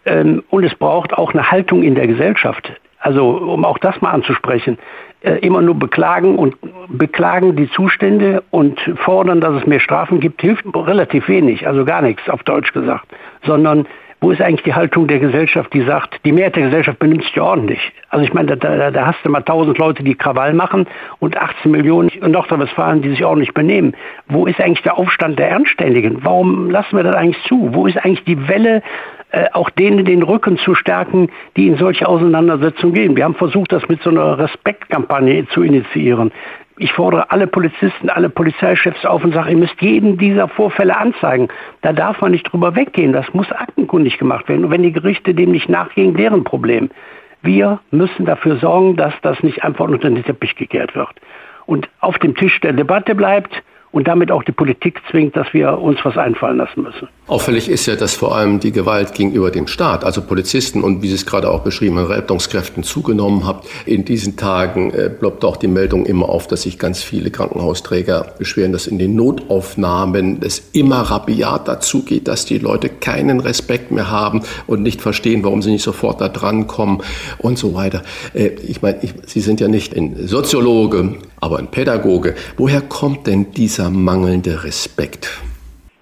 Ähm, und es braucht auch eine Haltung in der Gesellschaft. Also um auch das mal anzusprechen. Äh, immer nur beklagen und beklagen die Zustände und fordern, dass es mehr Strafen gibt, hilft relativ wenig, also gar nichts auf Deutsch gesagt, sondern wo ist eigentlich die Haltung der Gesellschaft, die sagt, die Mehrheit der Gesellschaft benimmt sich ordentlich. Also ich meine, da, da, da hast du mal tausend Leute, die Krawall machen und 18 Millionen in Nordrhein-Westfalen, die sich ordentlich benehmen. Wo ist eigentlich der Aufstand der Ernstständigen? Warum lassen wir das eigentlich zu? Wo ist eigentlich die Welle äh, auch denen den Rücken zu stärken, die in solche Auseinandersetzungen gehen. Wir haben versucht, das mit so einer Respektkampagne zu initiieren. Ich fordere alle Polizisten, alle Polizeichefs auf und sage, ihr müsst jeden dieser Vorfälle anzeigen. Da darf man nicht drüber weggehen. Das muss aktenkundig gemacht werden. Und wenn die Gerichte dem nicht nachgehen, deren Problem. Wir müssen dafür sorgen, dass das nicht einfach unter den Teppich gekehrt wird und auf dem Tisch der Debatte bleibt und damit auch die Politik zwingt, dass wir uns was einfallen lassen müssen. Auffällig ist ja, dass vor allem die Gewalt gegenüber dem Staat, also Polizisten und wie Sie es gerade auch beschrieben haben, Rettungskräften zugenommen hat. In diesen Tagen äh, ploppt auch die Meldung immer auf, dass sich ganz viele Krankenhausträger beschweren, dass in den Notaufnahmen es immer rabiat dazu geht, dass die Leute keinen Respekt mehr haben und nicht verstehen, warum sie nicht sofort da dran kommen und so weiter. Äh, ich meine, Sie sind ja nicht ein Soziologe, aber ein Pädagoge. Woher kommt denn dieser mangelnde Respekt?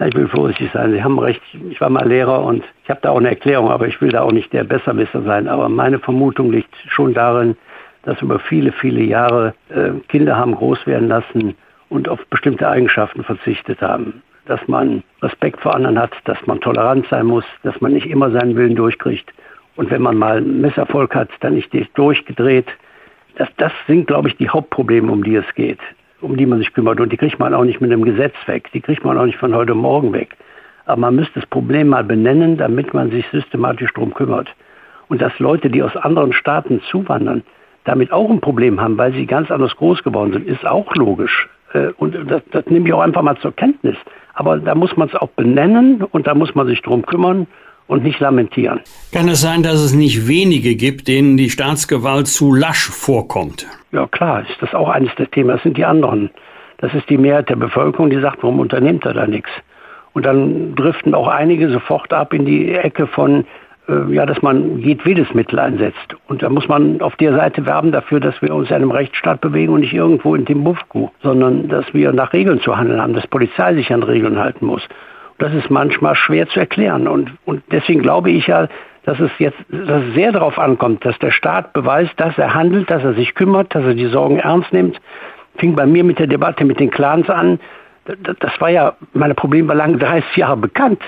Ich will vorsichtig sein. Sie haben recht. Ich war mal Lehrer und ich habe da auch eine Erklärung, aber ich will da auch nicht der Besserwisser sein. Aber meine Vermutung liegt schon darin, dass über viele, viele Jahre äh, Kinder haben groß werden lassen und auf bestimmte Eigenschaften verzichtet haben. Dass man Respekt vor anderen hat, dass man tolerant sein muss, dass man nicht immer seinen Willen durchkriegt. Und wenn man mal einen Misserfolg hat, dann nicht durchgedreht, das, das sind, glaube ich, die Hauptprobleme, um die es geht, um die man sich kümmert. Und die kriegt man auch nicht mit einem Gesetz weg. Die kriegt man auch nicht von heute Morgen weg. Aber man müsste das Problem mal benennen, damit man sich systematisch darum kümmert. Und dass Leute, die aus anderen Staaten zuwandern, damit auch ein Problem haben, weil sie ganz anders groß geworden sind, ist auch logisch. Äh, und das, das nehme ich auch einfach mal zur Kenntnis. Aber da muss man es auch benennen und da muss man sich darum kümmern und nicht lamentieren. Kann es sein, dass es nicht wenige gibt, denen die Staatsgewalt zu lasch vorkommt? Ja klar, ist das auch eines der Themen. Das sind die anderen. Das ist die Mehrheit der Bevölkerung, die sagt, warum unternimmt er da nichts? Und dann driften auch einige sofort ab in die Ecke von, äh, ja, dass man jedwedes Mittel einsetzt. Und da muss man auf der Seite werben dafür, dass wir uns in einem Rechtsstaat bewegen und nicht irgendwo in Timbuktu, sondern dass wir nach Regeln zu handeln haben, dass Polizei sich an Regeln halten muss. Das ist manchmal schwer zu erklären. Und, und deswegen glaube ich ja, dass es jetzt dass es sehr darauf ankommt, dass der Staat beweist, dass er handelt, dass er sich kümmert, dass er die Sorgen ernst nimmt. Fing bei mir mit der Debatte mit den Clans an. Das war ja, meine Probleme war lange 30 Jahre bekannt.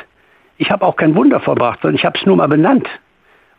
Ich habe auch kein Wunder verbracht, sondern ich habe es nur mal benannt.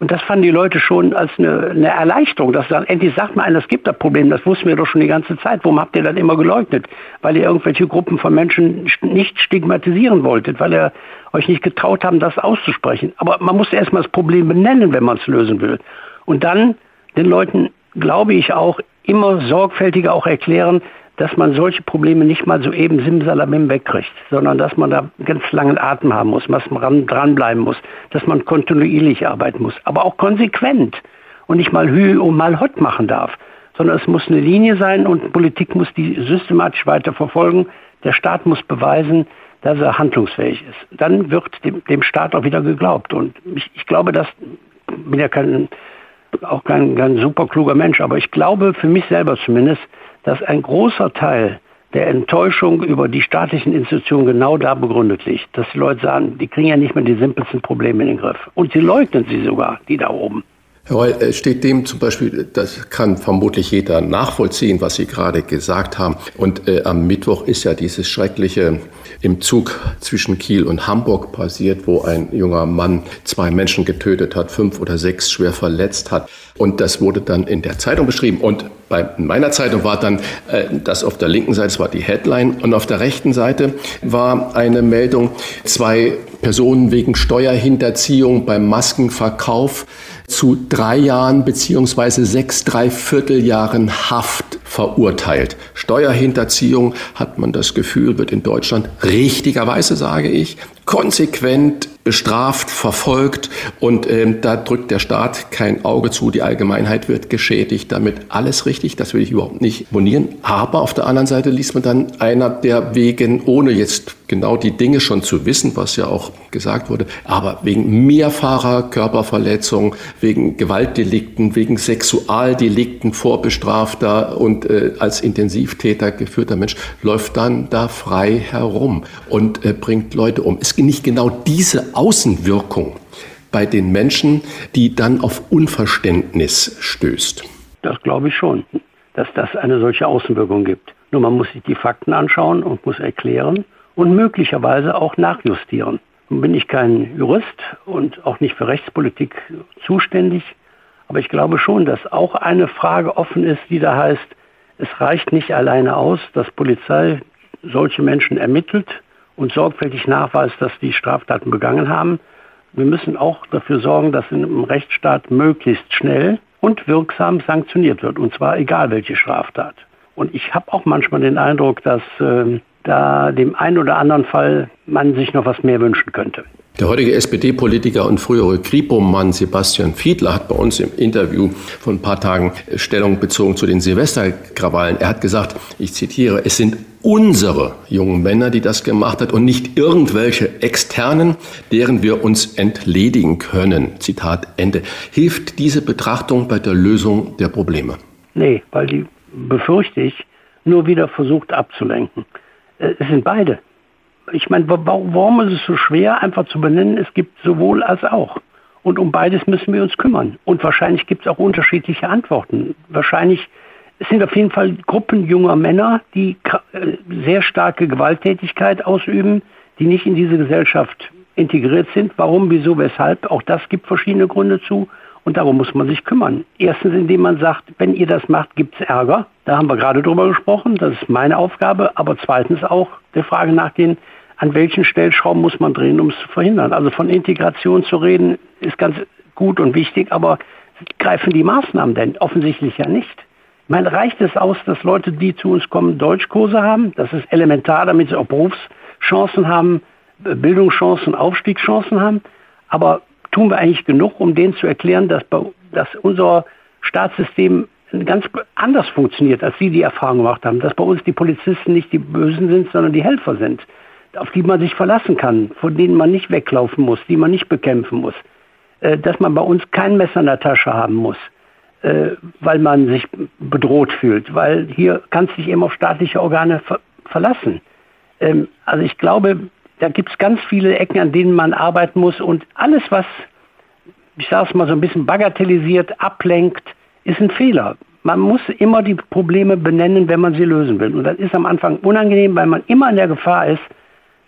Und das fanden die Leute schon als eine, eine Erleichterung, dass dann endlich sagt man, es gibt da Probleme, das wussten wir doch schon die ganze Zeit. Warum habt ihr das immer geleugnet? Weil ihr irgendwelche Gruppen von Menschen nicht stigmatisieren wolltet, weil ihr euch nicht getraut haben, das auszusprechen. Aber man muss erstmal das Problem benennen, wenn man es lösen will. Und dann den Leuten, glaube ich, auch immer sorgfältiger auch erklären, dass man solche Probleme nicht mal so eben simsalabim wegkriegt, sondern dass man da ganz langen Atem haben muss, dass man dranbleiben muss, dass man kontinuierlich arbeiten muss, aber auch konsequent und nicht mal Hü und mal Hot machen darf, sondern es muss eine Linie sein und Politik muss die systematisch weiter verfolgen. Der Staat muss beweisen, dass er handlungsfähig ist. Dann wird dem, dem Staat auch wieder geglaubt. Und ich, ich glaube, dass, bin ja kein, auch kein, kein super kluger Mensch, aber ich glaube für mich selber zumindest, dass ein großer Teil der Enttäuschung über die staatlichen Institutionen genau da begründet liegt. Dass die Leute sagen, die kriegen ja nicht mehr die simpelsten Probleme in den Griff. Und sie leugnen sie sogar, die da oben. Herr Reul, steht dem zum Beispiel, das kann vermutlich jeder nachvollziehen, was Sie gerade gesagt haben. Und äh, am Mittwoch ist ja dieses schreckliche im Zug zwischen Kiel und Hamburg passiert, wo ein junger Mann zwei Menschen getötet hat, fünf oder sechs schwer verletzt hat. Und das wurde dann in der Zeitung beschrieben. Und bei meiner Zeitung war dann äh, das auf der linken Seite, das war die Headline. Und auf der rechten Seite war eine Meldung, zwei Personen wegen Steuerhinterziehung beim Maskenverkauf zu drei Jahren beziehungsweise sechs Dreivierteljahren Haft verurteilt. Steuerhinterziehung, hat man das Gefühl, wird in Deutschland richtigerweise, sage ich, konsequent bestraft, verfolgt und ähm, da drückt der Staat kein Auge zu, die Allgemeinheit wird geschädigt, damit alles richtig, das will ich überhaupt nicht monieren. Aber auf der anderen Seite liest man dann einer, der wegen, ohne jetzt genau die Dinge schon zu wissen, was ja auch gesagt wurde, aber wegen mehrfacher Körperverletzung, wegen Gewaltdelikten, wegen Sexualdelikten vorbestrafter und äh, als Intensivtäter geführter Mensch läuft dann da frei herum und äh, bringt Leute um. Es nicht genau diese Außenwirkung bei den Menschen, die dann auf Unverständnis stößt. Das glaube ich schon, dass das eine solche Außenwirkung gibt. Nur man muss sich die Fakten anschauen und muss erklären und möglicherweise auch nachjustieren. Nun bin ich kein Jurist und auch nicht für Rechtspolitik zuständig, aber ich glaube schon, dass auch eine Frage offen ist, die da heißt, Es reicht nicht alleine aus, dass Polizei solche Menschen ermittelt und sorgfältig nachweist, dass die Straftaten begangen haben. Wir müssen auch dafür sorgen, dass einem Rechtsstaat möglichst schnell und wirksam sanktioniert wird. Und zwar egal welche Straftat. Und ich habe auch manchmal den Eindruck, dass äh, da dem einen oder anderen Fall man sich noch was mehr wünschen könnte. Der heutige SPD-Politiker und frühere Kripo-Mann Sebastian Fiedler hat bei uns im Interview von ein paar Tagen Stellung bezogen zu den Silvesterkrawallen. Er hat gesagt, ich zitiere, es sind unsere jungen Männer, die das gemacht hat und nicht irgendwelche externen, deren wir uns entledigen können. Zitat Ende. Hilft diese Betrachtung bei der Lösung der Probleme? Nee, weil die, befürchte ich, nur wieder versucht abzulenken. Äh, es sind beide ich meine, warum ist es so schwer, einfach zu benennen, es gibt sowohl als auch. Und um beides müssen wir uns kümmern. Und wahrscheinlich gibt es auch unterschiedliche Antworten. Wahrscheinlich sind auf jeden Fall Gruppen junger Männer, die äh, sehr starke Gewalttätigkeit ausüben, die nicht in diese Gesellschaft integriert sind. Warum, wieso, weshalb? Auch das gibt verschiedene Gründe zu. Und darum muss man sich kümmern. Erstens, indem man sagt, wenn ihr das macht, gibt es Ärger. Da haben wir gerade drüber gesprochen. Das ist meine Aufgabe. Aber zweitens auch der Frage nachgehen, an welchen Stellschrauben muss man drehen, um es zu verhindern. Also von Integration zu reden, ist ganz gut und wichtig, aber greifen die Maßnahmen denn? Offensichtlich ja nicht. Ich meine, reicht es aus, dass Leute, die zu uns kommen, Deutschkurse haben? Das ist elementar, damit sie auch Berufschancen haben, Bildungschancen, Aufstiegschancen haben. Aber tun wir eigentlich genug, um denen zu erklären, dass, bei, dass unser Staatssystem ganz anders funktioniert, als sie die Erfahrung gemacht haben, dass bei uns die Polizisten nicht die Bösen sind, sondern die Helfer sind auf die man sich verlassen kann, von denen man nicht weglaufen muss, die man nicht bekämpfen muss. Äh, dass man bei uns kein Messer in der Tasche haben muss, äh, weil man sich bedroht fühlt, weil hier kannst du dich eben auf staatliche Organe ver verlassen. Ähm, also ich glaube, da gibt es ganz viele Ecken, an denen man arbeiten muss und alles, was, ich sage es mal so ein bisschen bagatellisiert, ablenkt, ist ein Fehler. Man muss immer die Probleme benennen, wenn man sie lösen will. Und das ist am Anfang unangenehm, weil man immer in der Gefahr ist,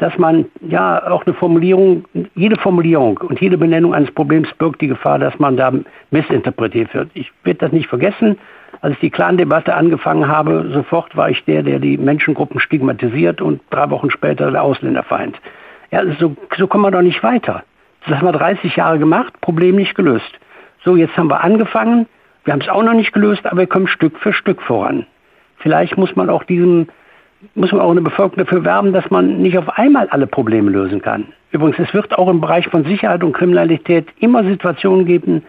dass man ja auch eine Formulierung, jede Formulierung und jede Benennung eines Problems birgt die Gefahr, dass man da missinterpretiert wird. Ich werde das nicht vergessen. Als ich die Clan-Debatte angefangen habe, sofort war ich der, der die Menschengruppen stigmatisiert und drei Wochen später der Ausländerfeind. Ja, so, so kommen wir doch nicht weiter. Das haben wir 30 Jahre gemacht, Problem nicht gelöst. So, jetzt haben wir angefangen, wir haben es auch noch nicht gelöst, aber wir kommen Stück für Stück voran. Vielleicht muss man auch diesem muss man auch eine Bevölkerung dafür werben, dass man nicht auf einmal alle Probleme lösen kann. Übrigens, es wird auch im Bereich von Sicherheit und Kriminalität immer Situationen geben,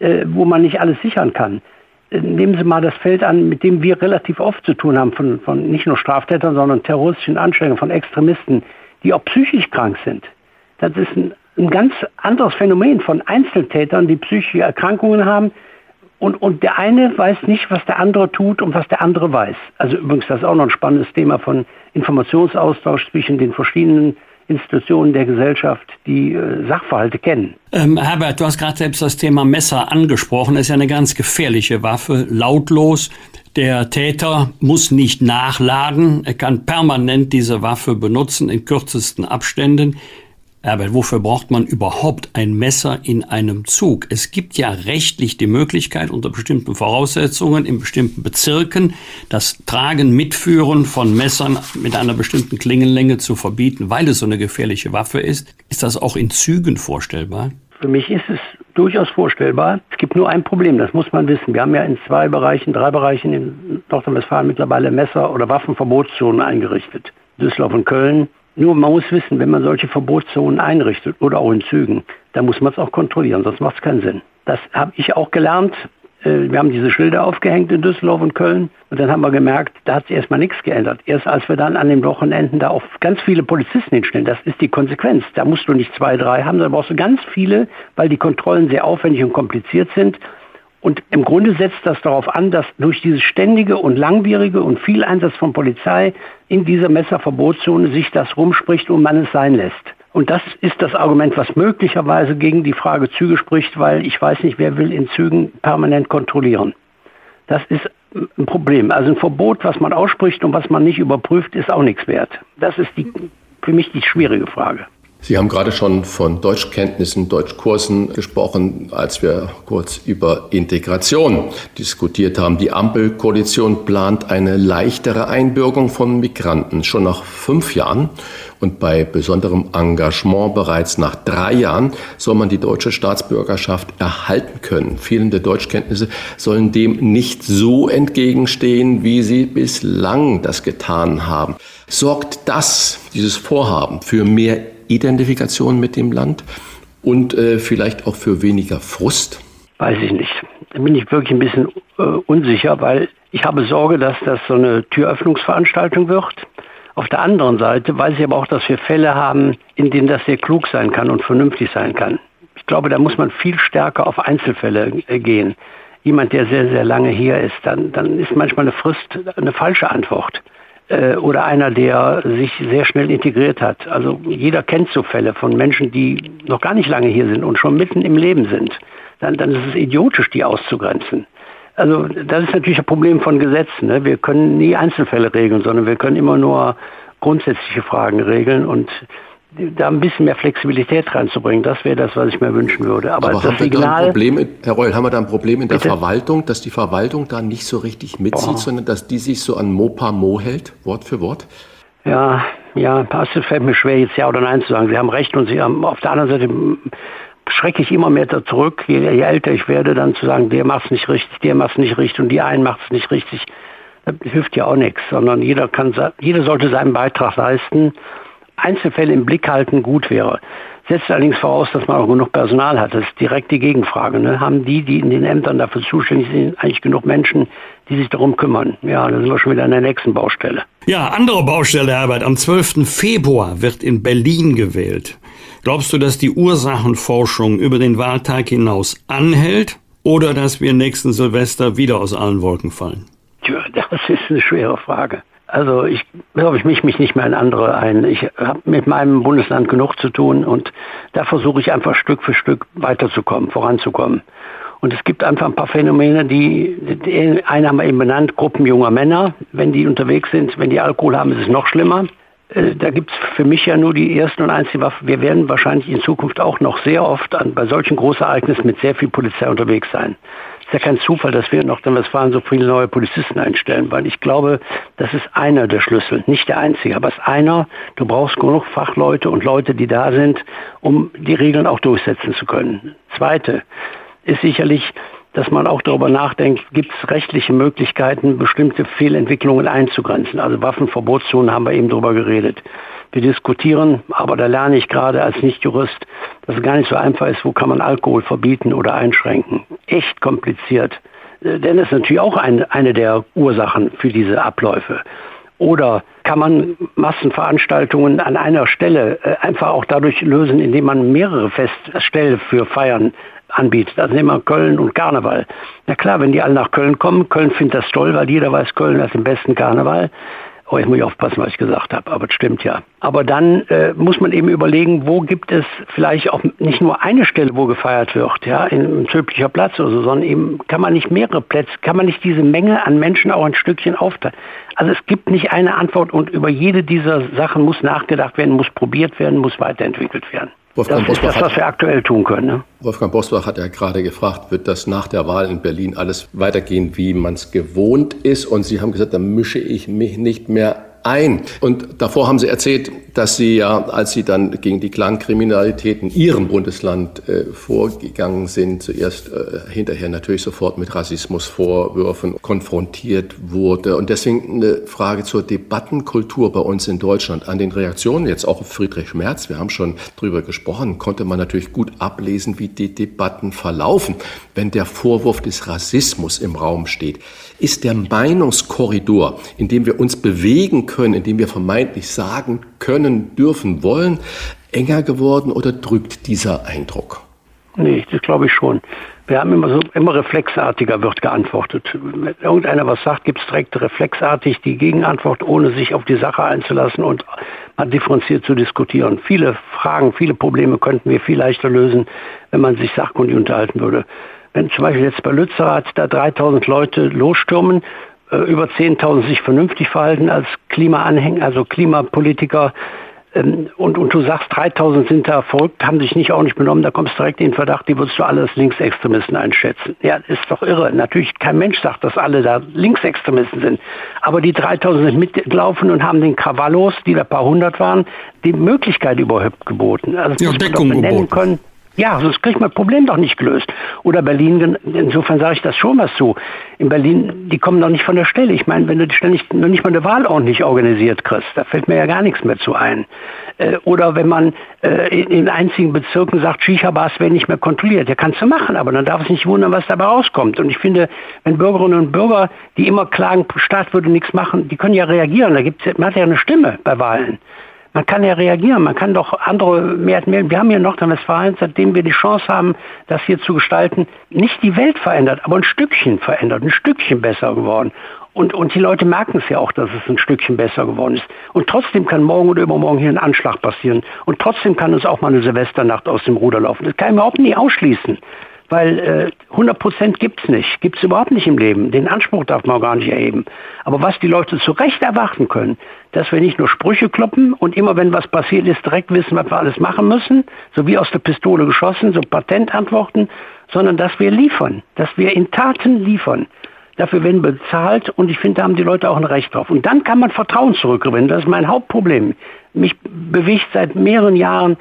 äh, wo man nicht alles sichern kann. Äh, nehmen Sie mal das Feld an, mit dem wir relativ oft zu tun haben, von, von nicht nur Straftätern, sondern terroristischen Anschlägen, von Extremisten, die auch psychisch krank sind. Das ist ein, ein ganz anderes Phänomen von Einzeltätern, die psychische Erkrankungen haben, und, und der eine weiß nicht, was der andere tut und was der andere weiß. Also übrigens, das ist auch noch ein spannendes Thema von Informationsaustausch zwischen den verschiedenen Institutionen der Gesellschaft, die äh, Sachverhalte kennen. Ähm, Herbert, du hast gerade selbst das Thema Messer angesprochen. Das ist ja eine ganz gefährliche Waffe, lautlos. Der Täter muss nicht nachladen. Er kann permanent diese Waffe benutzen in kürzesten Abständen. Aber wofür braucht man überhaupt ein Messer in einem Zug? Es gibt ja rechtlich die Möglichkeit, unter bestimmten Voraussetzungen in bestimmten Bezirken das Tragen, Mitführen von Messern mit einer bestimmten Klingenlänge zu verbieten, weil es so eine gefährliche Waffe ist. Ist das auch in Zügen vorstellbar? Für mich ist es durchaus vorstellbar. Es gibt nur ein Problem, das muss man wissen. Wir haben ja in zwei Bereichen, drei Bereichen in Nordrhein-Westfalen mittlerweile Messer- oder Waffenverbotszonen eingerichtet. Düsseldorf und Köln nur man muss wissen, wenn man solche Verbotszonen einrichtet oder auch in Zügen, dann muss man es auch kontrollieren, sonst macht es keinen Sinn. Das habe ich auch gelernt. Äh, wir haben diese Schilder aufgehängt in Düsseldorf und Köln und dann haben wir gemerkt, da hat sich erstmal nichts geändert. Erst als wir dann an den Wochenenden da auch ganz viele Polizisten hinstellen, das ist die Konsequenz. Da musst du nicht zwei, drei haben, da brauchst du ganz viele, weil die Kontrollen sehr aufwendig und kompliziert sind. Und im Grunde setzt das darauf an, dass durch dieses ständige und langwierige und viel Einsatz von Polizei in dieser Messerverbotszone sich das rumspricht und man es sein lässt. Und das ist das Argument, was möglicherweise gegen die Frage Züge spricht, weil ich weiß nicht, wer will in Zügen permanent kontrollieren. Das ist ein Problem. Also ein Verbot, was man ausspricht und was man nicht überprüft, ist auch nichts wert. Das ist die, für mich die schwierige Frage. Sie haben gerade schon von Deutschkenntnissen, Deutschkursen gesprochen, als wir kurz über Integration diskutiert haben. Die Ampelkoalition plant eine leichtere Einbürgerung von Migranten schon nach fünf Jahren und bei besonderem Engagement bereits nach drei Jahren soll man die deutsche Staatsbürgerschaft erhalten können. Fehlende Deutschkenntnisse sollen dem nicht so entgegenstehen, wie sie bislang das getan haben. Sorgt das, dieses Vorhaben, für mehr Identifikation mit dem Land und äh, vielleicht auch für weniger Frust? Weiß ich nicht. Da bin ich wirklich ein bisschen äh, unsicher, weil ich habe Sorge, dass das so eine Türöffnungsveranstaltung wird. Auf der anderen Seite weiß ich aber auch, dass wir Fälle haben, in denen das sehr klug sein kann und vernünftig sein kann. Ich glaube, da muss man viel stärker auf Einzelfälle äh, gehen. Jemand, der sehr, sehr lange hier ist, dann, dann ist manchmal eine Frist eine falsche Antwort. Äh, oder einer, der sich sehr schnell integriert hat. Also jeder kennt so Fälle von Menschen, die noch gar nicht lange hier sind und schon mitten im Leben sind. Dann, dann ist es idiotisch, die auszugrenzen. Also das ist natürlich ein Problem von Gesetzen. Ne? Wir können nie Einzelfälle regeln, sondern wir können immer nur grundsätzliche Fragen regeln und da ein bisschen mehr Flexibilität reinzubringen, das wäre das, was ich mir wünschen würde. Aber, Aber das Signal, Problem, Herr Reul, haben wir da ein Problem in der bitte? Verwaltung, dass die Verwaltung da nicht so richtig mitzieht, oh. sondern dass die sich so an Mopa Mo hält, Wort für Wort? Ja, ja, es fällt mir schwer, jetzt Ja oder Nein zu sagen. Sie haben recht und Sie haben auf der anderen Seite schrecke ich immer mehr da zurück, je, je älter ich werde, dann zu sagen, der macht es nicht richtig, der macht es nicht richtig und die einen macht es nicht richtig. Das hilft ja auch nichts, sondern jeder kann, jeder sollte seinen Beitrag leisten Einzelfälle im Blick halten gut wäre. Setzt allerdings voraus, dass man auch genug Personal hat. Das ist direkt die Gegenfrage. Ne? Haben die, die in den Ämtern dafür zuständig sind, eigentlich genug Menschen, die sich darum kümmern? Ja, da sind wir schon wieder an der nächsten Baustelle. Ja, andere Baustelle, Herbert. Am 12. Februar wird in Berlin gewählt. Glaubst du, dass die Ursachenforschung über den Wahltag hinaus anhält oder dass wir nächsten Silvester wieder aus allen Wolken fallen? Tja, das ist eine schwere Frage. Also ich glaube, ich mich, mich nicht mehr in andere ein. Ich habe mit meinem Bundesland genug zu tun und da versuche ich einfach Stück für Stück weiterzukommen, voranzukommen. Und es gibt einfach ein paar Phänomene, die, die eine haben wir eben benannt, Gruppen junger Männer, wenn die unterwegs sind, wenn die Alkohol haben, ist es noch schlimmer. Äh, da gibt es für mich ja nur die ersten und einzige Waffe. Wir werden wahrscheinlich in Zukunft auch noch sehr oft an, bei solchen Großereignissen mit sehr viel Polizei unterwegs sein ist ja kein Zufall, dass wir in Nordrhein-Westfalen so viele neue Polizisten einstellen, weil ich glaube, das ist einer der Schlüssel, nicht der einzige, aber es ist einer. Du brauchst genug Fachleute und Leute, die da sind, um die Regeln auch durchsetzen zu können. Zweite ist sicherlich, dass man auch darüber nachdenkt, gibt es rechtliche Möglichkeiten, bestimmte Fehlentwicklungen einzugrenzen. Also Waffenverbotszonen haben wir eben darüber geredet. Wir diskutieren, aber da lerne ich gerade als Nichtjurist, dass es gar nicht so einfach ist, wo kann man Alkohol verbieten oder einschränken. Echt kompliziert. Äh, denn es ist natürlich auch eine, eine der Ursachen für diese Abläufe. Oder kann man Massenveranstaltungen an einer Stelle äh, einfach auch dadurch lösen, indem man mehrere Feststellen für Feiern anbietet. Also nehmen wir Köln und Karneval. Na klar, wenn die alle nach Köln kommen, Köln findet das toll, weil jeder weiß, Köln hat den besten Karneval. Oh, ich muss aufpassen, was ich gesagt habe, aber es stimmt ja. Aber dann äh, muss man eben überlegen, wo gibt es vielleicht auch nicht nur eine Stelle, wo gefeiert wird, ja, in Zöblicher Platz oder so, sondern eben kann man nicht mehrere Plätze, kann man nicht diese Menge an Menschen auch ein Stückchen aufteilen. Also es gibt nicht eine Antwort und über jede dieser Sachen muss nachgedacht werden, muss probiert werden, muss weiterentwickelt werden. Wolfgang das ist das, was wir aktuell tun können. Ne? Wolfgang Bosbach hat ja gerade gefragt, wird das nach der Wahl in Berlin alles weitergehen, wie man es gewohnt ist? Und Sie haben gesagt, da mische ich mich nicht mehr ein. Und davor haben Sie erzählt, dass Sie ja, als Sie dann gegen die Clankriminalität in Ihrem Bundesland äh, vorgegangen sind, zuerst äh, hinterher natürlich sofort mit Rassismusvorwürfen konfrontiert wurde. Und deswegen eine Frage zur Debattenkultur bei uns in Deutschland. An den Reaktionen jetzt auch auf Friedrich Merz, wir haben schon drüber gesprochen, konnte man natürlich gut ablesen, wie die Debatten verlaufen, wenn der Vorwurf des Rassismus im Raum steht. Ist der Meinungskorridor, in dem wir uns bewegen können, in dem wir vermeintlich sagen können, dürfen, wollen, enger geworden oder drückt dieser Eindruck? Nee, das glaube ich schon. Wir haben immer so, immer reflexartiger wird geantwortet. Wenn irgendeiner was sagt, gibt es direkt reflexartig die Gegenantwort, ohne sich auf die Sache einzulassen und mal differenziert zu diskutieren. Viele Fragen, viele Probleme könnten wir viel leichter lösen, wenn man sich sachkundig unterhalten würde. Wenn zum Beispiel jetzt bei Lützerath da 3000 Leute losstürmen, über 10.000 sich vernünftig verhalten als Klimaanhänger, also Klimapolitiker, ähm, und, und du sagst, 3000 sind da verrückt, haben sich nicht auch nicht benommen, da kommst du direkt in den Verdacht, die würdest du alle als Linksextremisten einschätzen. Ja, ist doch irre. Natürlich, kein Mensch sagt, dass alle da Linksextremisten sind. Aber die 3000 sind mitgelaufen und haben den Krawallos, die da paar hundert waren, die Möglichkeit überhaupt geboten. Also ja, Deckung geboten. können. Ja, sonst kriegt man das Problem doch nicht gelöst. Oder Berlin, insofern sage ich das schon was zu. In Berlin, die kommen doch nicht von der Stelle. Ich meine, wenn du ständig noch nicht mal eine Wahl ordentlich organisiert kriegst, da fällt mir ja gar nichts mehr zu ein. Äh, oder wenn man äh, in einzigen Bezirken sagt, Shisha-Bars werden nicht mehr kontrolliert. Ja, kannst du machen, aber dann darf es nicht wundern, was dabei rauskommt. Und ich finde, wenn Bürgerinnen und Bürger, die immer klagen, Staat würde nichts machen, die können ja reagieren. Da gibt's, man hat ja eine Stimme bei Wahlen. Man kann ja reagieren, man kann doch andere mehr, mehr wir haben hier in Nordrhein-Westfalen, seitdem wir die Chance haben, das hier zu gestalten, nicht die Welt verändert, aber ein Stückchen verändert, ein Stückchen besser geworden. Und, und die Leute merken es ja auch, dass es ein Stückchen besser geworden ist. Und trotzdem kann morgen oder übermorgen hier ein Anschlag passieren. Und trotzdem kann uns auch mal eine Silvesternacht aus dem Ruder laufen. Das kann ich überhaupt nicht ausschließen. Weil äh, 100 Prozent gibt's nicht, gibt's überhaupt nicht im Leben. Den Anspruch darf man gar nicht erheben. Aber was die Leute zu Recht erwarten können, dass wir nicht nur Sprüche kloppen und immer wenn was passiert ist, direkt wissen, was wir alles machen müssen, so wie aus der Pistole geschossen, so Patentantworten, sondern dass wir liefern, dass wir in Taten liefern. Dafür werden bezahlt und ich finde, da haben die Leute auch ein Recht drauf. Und dann kann man Vertrauen zurückgewinnen. Das ist mein Hauptproblem. Mich bewegt seit mehreren Jahren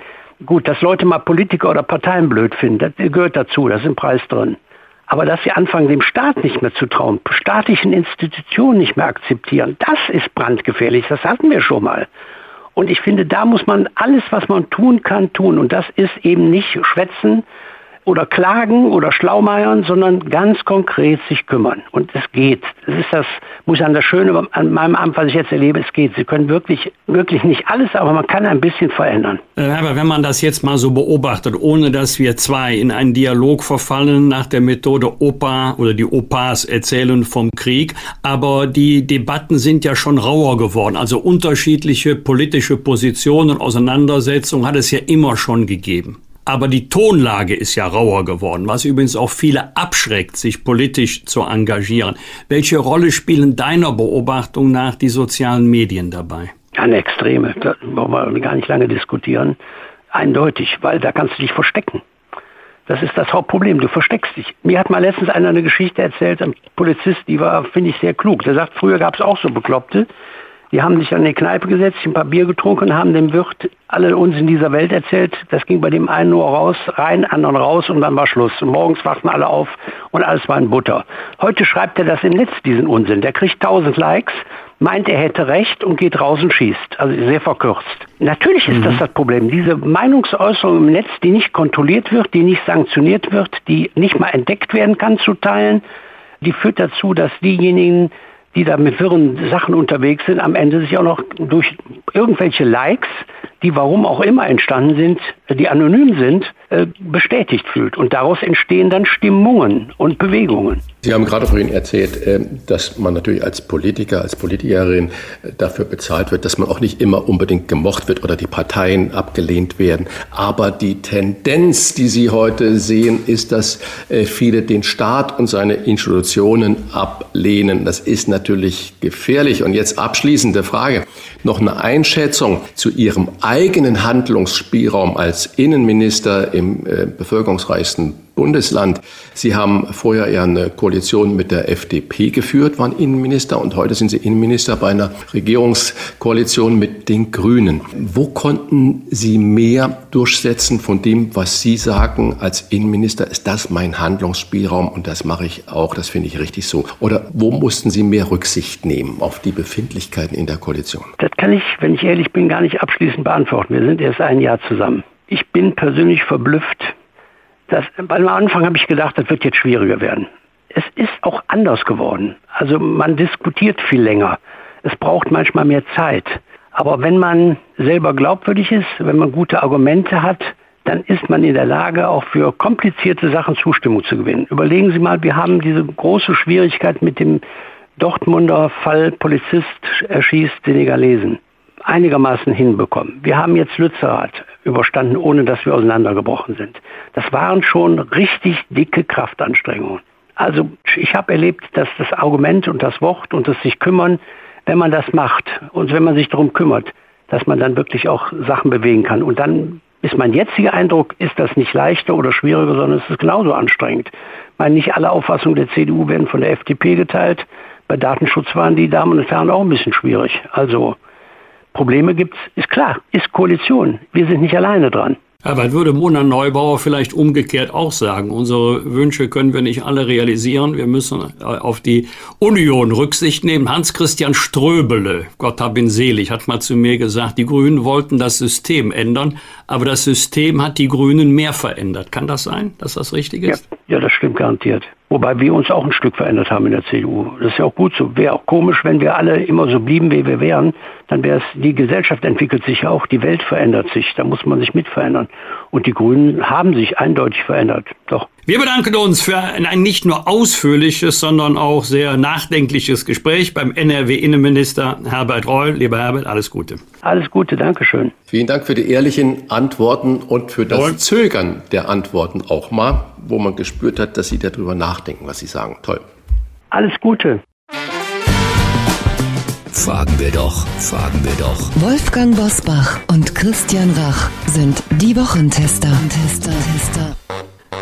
Gut, dass Leute mal Politiker oder Parteien blöd finden, das gehört dazu, da ist ein Preis drin. Aber dass sie anfangen, dem Staat nicht mehr zu trauen, staatlichen Institutionen nicht mehr akzeptieren, das ist brandgefährlich, das hatten wir schon mal. Und ich finde, da muss man alles, was man tun kann, tun. Und das ist eben nicht schwätzen, oder klagen oder schlaumeiern, sondern ganz konkret sich kümmern. Und es geht. Das ist das, muss ich sagen, das Schöne an meinem Amt, was ich jetzt erlebe, es geht. Sie können wirklich, wirklich nicht alles, aber man kann ein bisschen verändern. Äh, aber wenn man das jetzt mal so beobachtet, ohne dass wir zwei in einen Dialog verfallen nach der Methode Opa oder die Opas erzählen vom Krieg, aber die Debatten sind ja schon rauer geworden. Also unterschiedliche politische Positionen Auseinandersetzungen hat es ja immer schon gegeben. Aber die Tonlage ist ja rauer geworden, was übrigens auch viele abschreckt, sich politisch zu engagieren. Welche Rolle spielen deiner Beobachtung nach die sozialen Medien dabei? Eine extreme, da wollen wir gar nicht lange diskutieren. Eindeutig, weil da kannst du dich verstecken. Das ist das Hauptproblem, du versteckst dich. Mir hat mal letztens einer eine Geschichte erzählt, ein Polizist, die war, finde ich, sehr klug. Der sagt, früher gab es auch so Bekloppte, die haben sich an die Kneipe gesetzt, ein paar Bier getrunken, haben dem Wirt alle uns in dieser Welt erzählt. Das ging bei dem einen nur raus, rein, anderen raus und dann war Schluss. Und morgens wachten alle auf und alles war in Butter. Heute schreibt er das im Netz, diesen Unsinn. Der kriegt tausend Likes, meint, er hätte recht und geht raus und schießt. Also sehr verkürzt. Natürlich ist mhm. das das Problem. Diese Meinungsäußerung im Netz, die nicht kontrolliert wird, die nicht sanktioniert wird, die nicht mal entdeckt werden kann zu teilen, die führt dazu, dass diejenigen, die da mit wirren Sachen unterwegs sind, am Ende sich auch noch durch irgendwelche Likes, die warum auch immer entstanden sind, die anonym sind, äh, bestätigt fühlt. Und daraus entstehen dann Stimmungen und Bewegungen. Sie haben gerade vorhin erzählt, äh, dass man natürlich als Politiker, als Politikerin äh, dafür bezahlt wird, dass man auch nicht immer unbedingt gemocht wird oder die Parteien abgelehnt werden. Aber die Tendenz, die Sie heute sehen, ist, dass viele den Staat und seine Institutionen ablehnen. Das ist natürlich gefährlich. Und jetzt abschließende Frage. Noch eine Einschätzung zu Ihrem eigenen Handlungsspielraum als Innenminister im äh, bevölkerungsreichsten Bundesland. Sie haben vorher ja eine Koalition mit der FDP geführt, waren Innenminister und heute sind Sie Innenminister bei einer Regierungskoalition mit den Grünen. Wo konnten Sie mehr durchsetzen von dem, was Sie sagen als Innenminister? Ist das mein Handlungsspielraum und das mache ich auch, das finde ich richtig so. Oder wo mussten Sie mehr Rücksicht nehmen auf die Befindlichkeiten in der Koalition? Das kann ich, wenn ich ehrlich bin, gar nicht abschließend beantworten. Wir sind erst ein Jahr zusammen. Ich bin persönlich verblüfft, das, am Anfang habe ich gedacht, das wird jetzt schwieriger werden. Es ist auch anders geworden. Also man diskutiert viel länger. Es braucht manchmal mehr Zeit. Aber wenn man selber glaubwürdig ist, wenn man gute Argumente hat, dann ist man in der Lage, auch für komplizierte Sachen Zustimmung zu gewinnen. Überlegen Sie mal, wir haben diese große Schwierigkeit mit dem Dortmunder Fall Polizist erschießt Senegalesen einigermaßen hinbekommen. Wir haben jetzt Lützerath überstanden, ohne dass wir auseinandergebrochen sind. Das waren schon richtig dicke Kraftanstrengungen. Also ich habe erlebt, dass das Argument und das Wort und das sich kümmern, wenn man das macht und wenn man sich darum kümmert, dass man dann wirklich auch Sachen bewegen kann. Und dann ist mein jetziger Eindruck, ist das nicht leichter oder schwieriger, sondern es ist genauso anstrengend. Ich meine, nicht alle Auffassungen der CDU werden von der FDP geteilt. Bei Datenschutz waren die Damen und Herren auch ein bisschen schwierig. Also Probleme gibt's, ist klar, ist Koalition. Wir sind nicht alleine dran. Aber würde Mona Neubauer vielleicht umgekehrt auch sagen, unsere Wünsche können wir nicht alle realisieren, wir müssen äh, auf die Union Rücksicht nehmen. Hans-Christian Ströbele, Gott hab ihn selig, hat mal zu mir gesagt, die Grünen wollten das System ändern, aber das System hat die Grünen mehr verändert. Kann das sein, dass das richtig ist? Ja, ja das stimmt garantiert. Wobei wir uns auch ein Stück verändert haben in der CDU. Das ist ja auch gut so. Wäre auch komisch, wenn wir alle immer so blieben, wie wir wären. Dann wäre es, die Gesellschaft entwickelt sich auch, die Welt verändert sich. Da muss man sich mit verändern. Und die Grünen haben sich eindeutig verändert. Doch. Wir bedanken uns für ein nicht nur ausführliches, sondern auch sehr nachdenkliches Gespräch beim NRW-Innenminister Herbert Reul. Lieber Herbert, alles Gute. Alles Gute, Dankeschön. Vielen Dank für die ehrlichen Antworten und für das Jawohl. Zögern der Antworten auch mal, wo man gespürt hat, dass Sie darüber nachdenken, was Sie sagen. Toll. Alles Gute. Fragen wir doch, fragen wir doch. Wolfgang Bosbach und Christian Rach sind die Wochentester. Tester, Tester.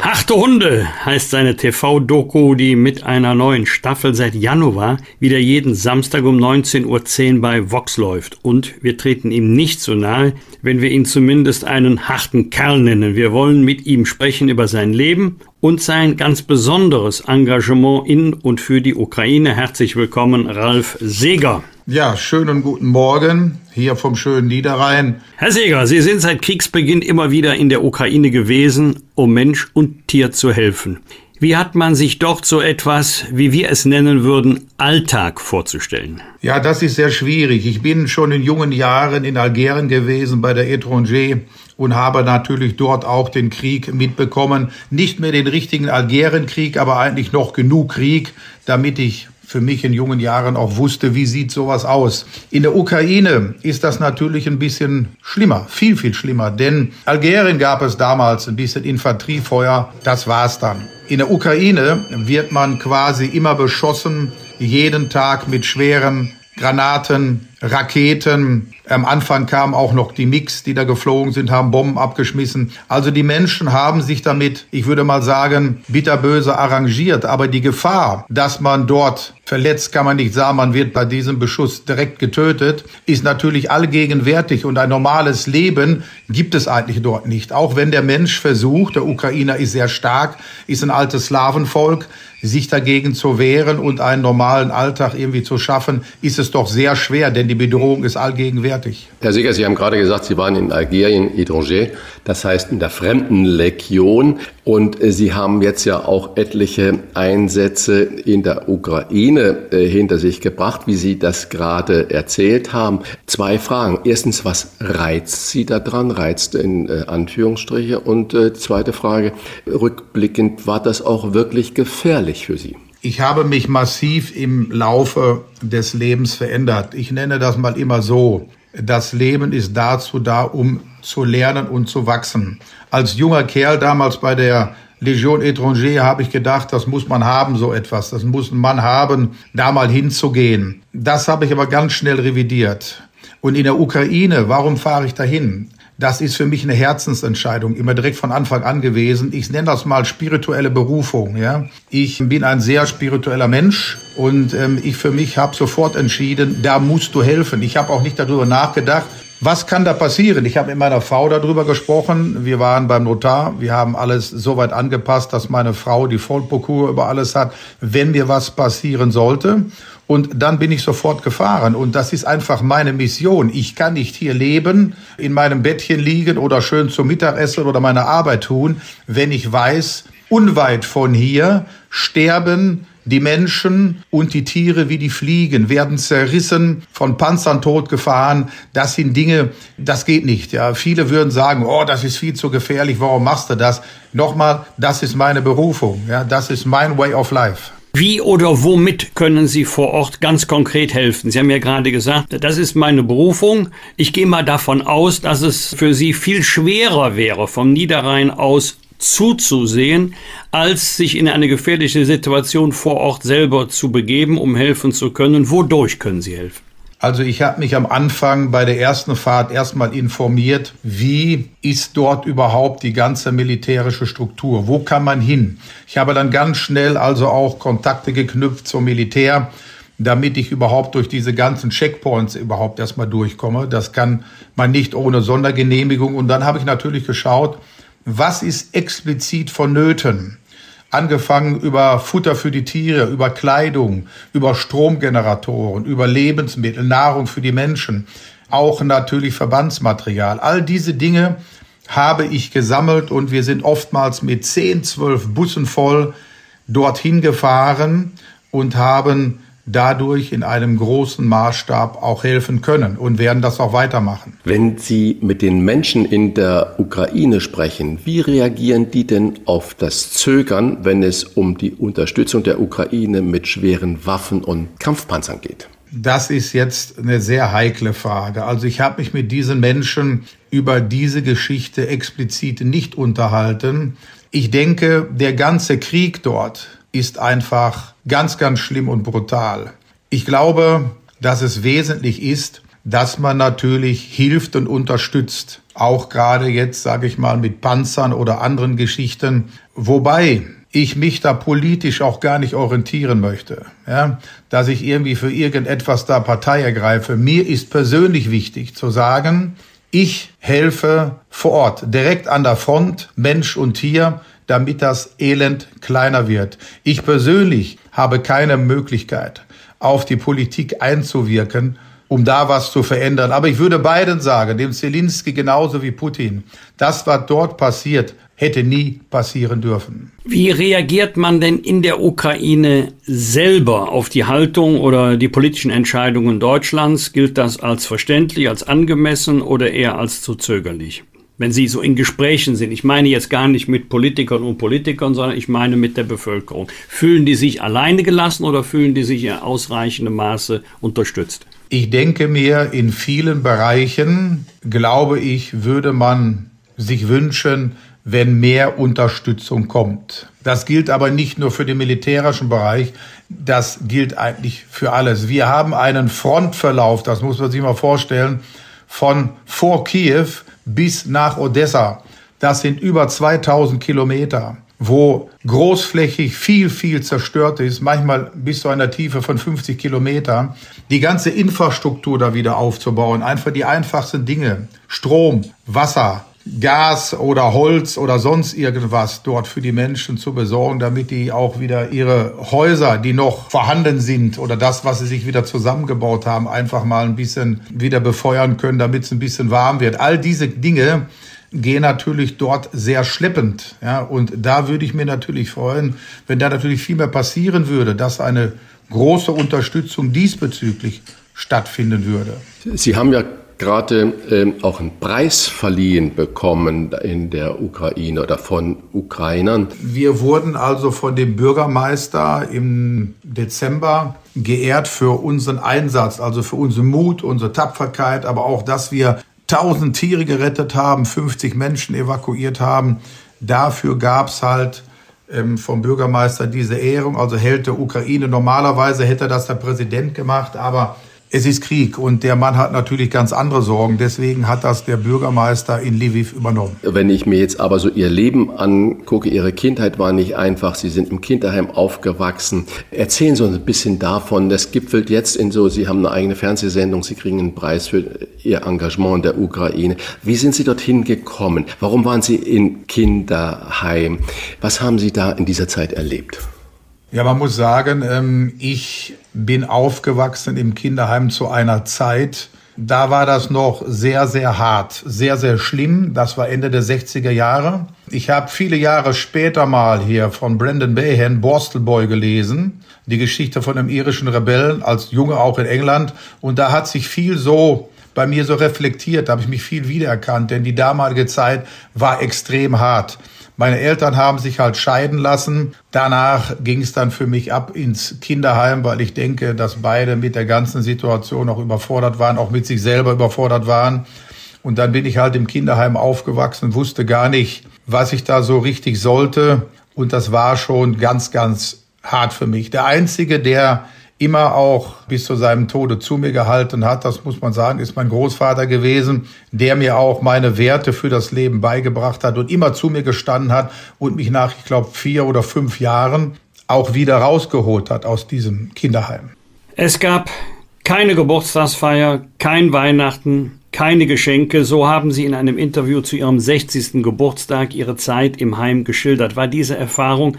Achte Hunde heißt seine TV-Doku, die mit einer neuen Staffel seit Januar wieder jeden Samstag um 19.10 Uhr bei Vox läuft. Und wir treten ihm nicht so nahe, wenn wir ihn zumindest einen harten Kerl nennen. Wir wollen mit ihm sprechen über sein Leben und sein ganz besonderes Engagement in und für die Ukraine. Herzlich willkommen, Ralf Seeger. Ja, schönen guten Morgen hier vom schönen Niederrhein. Herr Seeger, Sie sind seit Kriegsbeginn immer wieder in der Ukraine gewesen, um Mensch und Tier zu helfen. Wie hat man sich dort so etwas, wie wir es nennen würden, Alltag vorzustellen? Ja, das ist sehr schwierig. Ich bin schon in jungen Jahren in Algerien gewesen bei der Etranger und habe natürlich dort auch den Krieg mitbekommen. Nicht mehr den richtigen Algerienkrieg, aber eigentlich noch genug Krieg, damit ich für mich in jungen Jahren auch wusste, wie sieht sowas aus. In der Ukraine ist das natürlich ein bisschen schlimmer, viel, viel schlimmer, denn Algerien gab es damals ein bisschen Infanteriefeuer, das war's dann. In der Ukraine wird man quasi immer beschossen, jeden Tag mit schweren Granaten, Raketen. Am Anfang kamen auch noch die Mix, die da geflogen sind, haben Bomben abgeschmissen. Also die Menschen haben sich damit, ich würde mal sagen, bitterböse arrangiert. Aber die Gefahr, dass man dort verletzt, kann man nicht sagen, man wird bei diesem Beschuss direkt getötet, ist natürlich allgegenwärtig. Und ein normales Leben gibt es eigentlich dort nicht. Auch wenn der Mensch versucht, der Ukrainer ist sehr stark, ist ein altes Slawenvolk, sich dagegen zu wehren und einen normalen Alltag irgendwie zu schaffen, ist es doch sehr schwer, denn die Bedrohung ist allgegenwärtig. Herr Seeger, Sie haben gerade gesagt, Sie waren in Algerien, Étranger, das heißt in der Fremdenlegion. Und äh, Sie haben jetzt ja auch etliche Einsätze in der Ukraine äh, hinter sich gebracht, wie Sie das gerade erzählt haben. Zwei Fragen. Erstens, was reizt Sie daran? Reizt in äh, Anführungsstriche. Und zweite Frage, rückblickend, war das auch wirklich gefährlich für Sie? Ich habe mich massiv im Laufe des Lebens verändert. Ich nenne das mal immer so. Das Leben ist dazu da, um zu lernen und zu wachsen. Als junger Kerl damals bei der Legion Étranger habe ich gedacht, das muss man haben, so etwas. Das muss ein Mann haben, da mal hinzugehen. Das habe ich aber ganz schnell revidiert. Und in der Ukraine, warum fahre ich dahin? Das ist für mich eine Herzensentscheidung, immer direkt von Anfang an gewesen. Ich nenne das mal spirituelle Berufung. Ja, ich bin ein sehr spiritueller Mensch und ähm, ich für mich habe sofort entschieden, da musst du helfen. Ich habe auch nicht darüber nachgedacht, was kann da passieren? Ich habe mit meiner Frau darüber gesprochen. Wir waren beim Notar. Wir haben alles so weit angepasst, dass meine Frau die Vollprokur über alles hat, wenn mir was passieren sollte. Und dann bin ich sofort gefahren. Und das ist einfach meine Mission. Ich kann nicht hier leben, in meinem Bettchen liegen oder schön zum Mittagessen oder meine Arbeit tun, wenn ich weiß, unweit von hier sterben die Menschen und die Tiere wie die Fliegen werden zerrissen, von Panzern totgefahren. Das sind Dinge, das geht nicht. Ja, viele würden sagen, oh, das ist viel zu gefährlich. Warum machst du das? Nochmal, das ist meine Berufung. Ja, das ist mein way of life. Wie oder womit können Sie vor Ort ganz konkret helfen? Sie haben ja gerade gesagt, das ist meine Berufung. Ich gehe mal davon aus, dass es für Sie viel schwerer wäre, vom Niederrhein aus zuzusehen, als sich in eine gefährliche Situation vor Ort selber zu begeben, um helfen zu können. Wodurch können Sie helfen? Also ich habe mich am Anfang bei der ersten Fahrt erstmal informiert, wie ist dort überhaupt die ganze militärische Struktur? Wo kann man hin? Ich habe dann ganz schnell also auch Kontakte geknüpft zum Militär, damit ich überhaupt durch diese ganzen Checkpoints überhaupt erstmal durchkomme. Das kann man nicht ohne Sondergenehmigung. Und dann habe ich natürlich geschaut, was ist explizit vonnöten? Angefangen über Futter für die Tiere, über Kleidung, über Stromgeneratoren, über Lebensmittel, Nahrung für die Menschen, auch natürlich Verbandsmaterial. All diese Dinge habe ich gesammelt und wir sind oftmals mit 10, 12 Bussen voll dorthin gefahren und haben dadurch in einem großen Maßstab auch helfen können und werden das auch weitermachen. Wenn Sie mit den Menschen in der Ukraine sprechen, wie reagieren die denn auf das Zögern, wenn es um die Unterstützung der Ukraine mit schweren Waffen und Kampfpanzern geht? Das ist jetzt eine sehr heikle Frage. Also ich habe mich mit diesen Menschen über diese Geschichte explizit nicht unterhalten. Ich denke, der ganze Krieg dort ist einfach ganz, ganz schlimm und brutal. Ich glaube, dass es wesentlich ist, dass man natürlich hilft und unterstützt. Auch gerade jetzt, sage ich mal, mit Panzern oder anderen Geschichten. Wobei ich mich da politisch auch gar nicht orientieren möchte, ja, dass ich irgendwie für irgendetwas da Partei ergreife. Mir ist persönlich wichtig zu sagen, ich helfe vor Ort, direkt an der Front, Mensch und Tier, damit das Elend kleiner wird. Ich persönlich habe keine Möglichkeit, auf die Politik einzuwirken, um da was zu verändern. Aber ich würde beiden sagen, dem Zelensky genauso wie Putin, das, was dort passiert, hätte nie passieren dürfen. Wie reagiert man denn in der Ukraine selber auf die Haltung oder die politischen Entscheidungen Deutschlands? Gilt das als verständlich, als angemessen oder eher als zu zögerlich? Wenn Sie so in Gesprächen sind, ich meine jetzt gar nicht mit Politikern und Politikern, sondern ich meine mit der Bevölkerung, fühlen die sich alleine gelassen oder fühlen die sich in ausreichendem Maße unterstützt? Ich denke mir, in vielen Bereichen, glaube ich, würde man sich wünschen, wenn mehr Unterstützung kommt. Das gilt aber nicht nur für den militärischen Bereich, das gilt eigentlich für alles. Wir haben einen Frontverlauf, das muss man sich mal vorstellen, von vor Kiew bis nach Odessa. Das sind über 2000 Kilometer, wo großflächig viel, viel zerstört ist, manchmal bis zu einer Tiefe von 50 Kilometer. Die ganze Infrastruktur da wieder aufzubauen, einfach die einfachsten Dinge, Strom, Wasser, Gas oder Holz oder sonst irgendwas dort für die Menschen zu besorgen, damit die auch wieder ihre Häuser, die noch vorhanden sind oder das, was sie sich wieder zusammengebaut haben, einfach mal ein bisschen wieder befeuern können, damit es ein bisschen warm wird. All diese Dinge gehen natürlich dort sehr schleppend. Ja, und da würde ich mir natürlich freuen, wenn da natürlich viel mehr passieren würde, dass eine große Unterstützung diesbezüglich stattfinden würde. Sie haben ja gerade ähm, auch einen Preis verliehen bekommen in der Ukraine oder von Ukrainern. Wir wurden also von dem Bürgermeister im Dezember geehrt für unseren Einsatz, also für unseren Mut, unsere Tapferkeit, aber auch, dass wir 1000 Tiere gerettet haben, 50 Menschen evakuiert haben. Dafür gab's halt ähm, vom Bürgermeister diese Ehrung, also Held der Ukraine. Normalerweise hätte das der Präsident gemacht, aber es ist Krieg und der Mann hat natürlich ganz andere Sorgen. Deswegen hat das der Bürgermeister in Lviv übernommen. Wenn ich mir jetzt aber so Ihr Leben angucke, Ihre Kindheit war nicht einfach. Sie sind im Kinderheim aufgewachsen. Erzählen Sie uns ein bisschen davon. Das gipfelt jetzt in so, Sie haben eine eigene Fernsehsendung, Sie kriegen einen Preis für Ihr Engagement in der Ukraine. Wie sind Sie dorthin gekommen? Warum waren Sie in Kinderheim? Was haben Sie da in dieser Zeit erlebt? Ja, man muss sagen, ähm, ich bin aufgewachsen im Kinderheim zu einer Zeit, da war das noch sehr, sehr hart, sehr, sehr schlimm. Das war Ende der 60er Jahre. Ich habe viele Jahre später mal hier von Brandon Behan Borstal Boy gelesen, die Geschichte von einem irischen Rebellen, als Junge auch in England. Und da hat sich viel so bei mir so reflektiert, da habe ich mich viel wiedererkannt, denn die damalige Zeit war extrem hart. Meine Eltern haben sich halt scheiden lassen. Danach ging es dann für mich ab ins Kinderheim, weil ich denke, dass beide mit der ganzen Situation auch überfordert waren, auch mit sich selber überfordert waren. Und dann bin ich halt im Kinderheim aufgewachsen, wusste gar nicht, was ich da so richtig sollte. Und das war schon ganz, ganz hart für mich. Der Einzige, der immer auch bis zu seinem Tode zu mir gehalten hat. Das muss man sagen, ist mein Großvater gewesen, der mir auch meine Werte für das Leben beigebracht hat und immer zu mir gestanden hat und mich nach, ich glaube, vier oder fünf Jahren auch wieder rausgeholt hat aus diesem Kinderheim. Es gab keine Geburtstagsfeier, kein Weihnachten, keine Geschenke. So haben Sie in einem Interview zu Ihrem 60. Geburtstag Ihre Zeit im Heim geschildert. War diese Erfahrung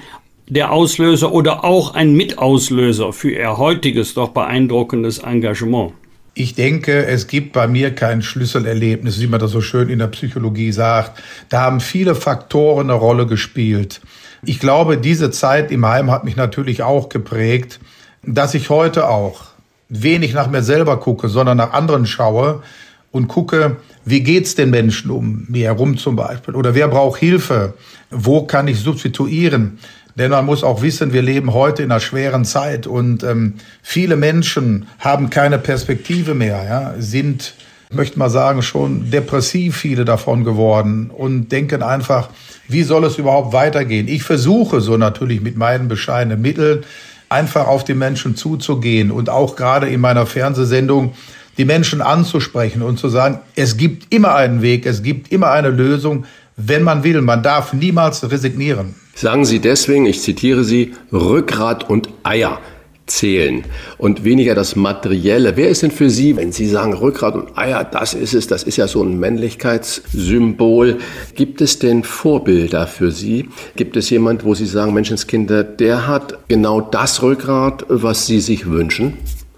der Auslöser oder auch ein Mitauslöser für Ihr heutiges, doch beeindruckendes Engagement? Ich denke, es gibt bei mir kein Schlüsselerlebnis, wie man das so schön in der Psychologie sagt. Da haben viele Faktoren eine Rolle gespielt. Ich glaube, diese Zeit im Heim hat mich natürlich auch geprägt, dass ich heute auch wenig nach mir selber gucke, sondern nach anderen schaue und gucke, wie geht's den Menschen um mir herum zum Beispiel? Oder wer braucht Hilfe? Wo kann ich substituieren? Denn man muss auch wissen, wir leben heute in einer schweren Zeit und ähm, viele Menschen haben keine Perspektive mehr, ja, sind, ich möchte mal sagen, schon depressiv viele davon geworden und denken einfach, wie soll es überhaupt weitergehen? Ich versuche so natürlich mit meinen bescheidenen Mitteln einfach auf die Menschen zuzugehen und auch gerade in meiner Fernsehsendung die Menschen anzusprechen und zu sagen, es gibt immer einen Weg, es gibt immer eine Lösung, wenn man will. Man darf niemals resignieren. Sagen Sie deswegen, ich zitiere Sie, Rückgrat und Eier zählen und weniger das Materielle. Wer ist denn für Sie, wenn Sie sagen Rückgrat und Eier, das ist es, das ist ja so ein Männlichkeitssymbol. Gibt es denn Vorbilder für Sie? Gibt es jemand, wo Sie sagen, Menschenskinder, der hat genau das Rückgrat, was Sie sich wünschen?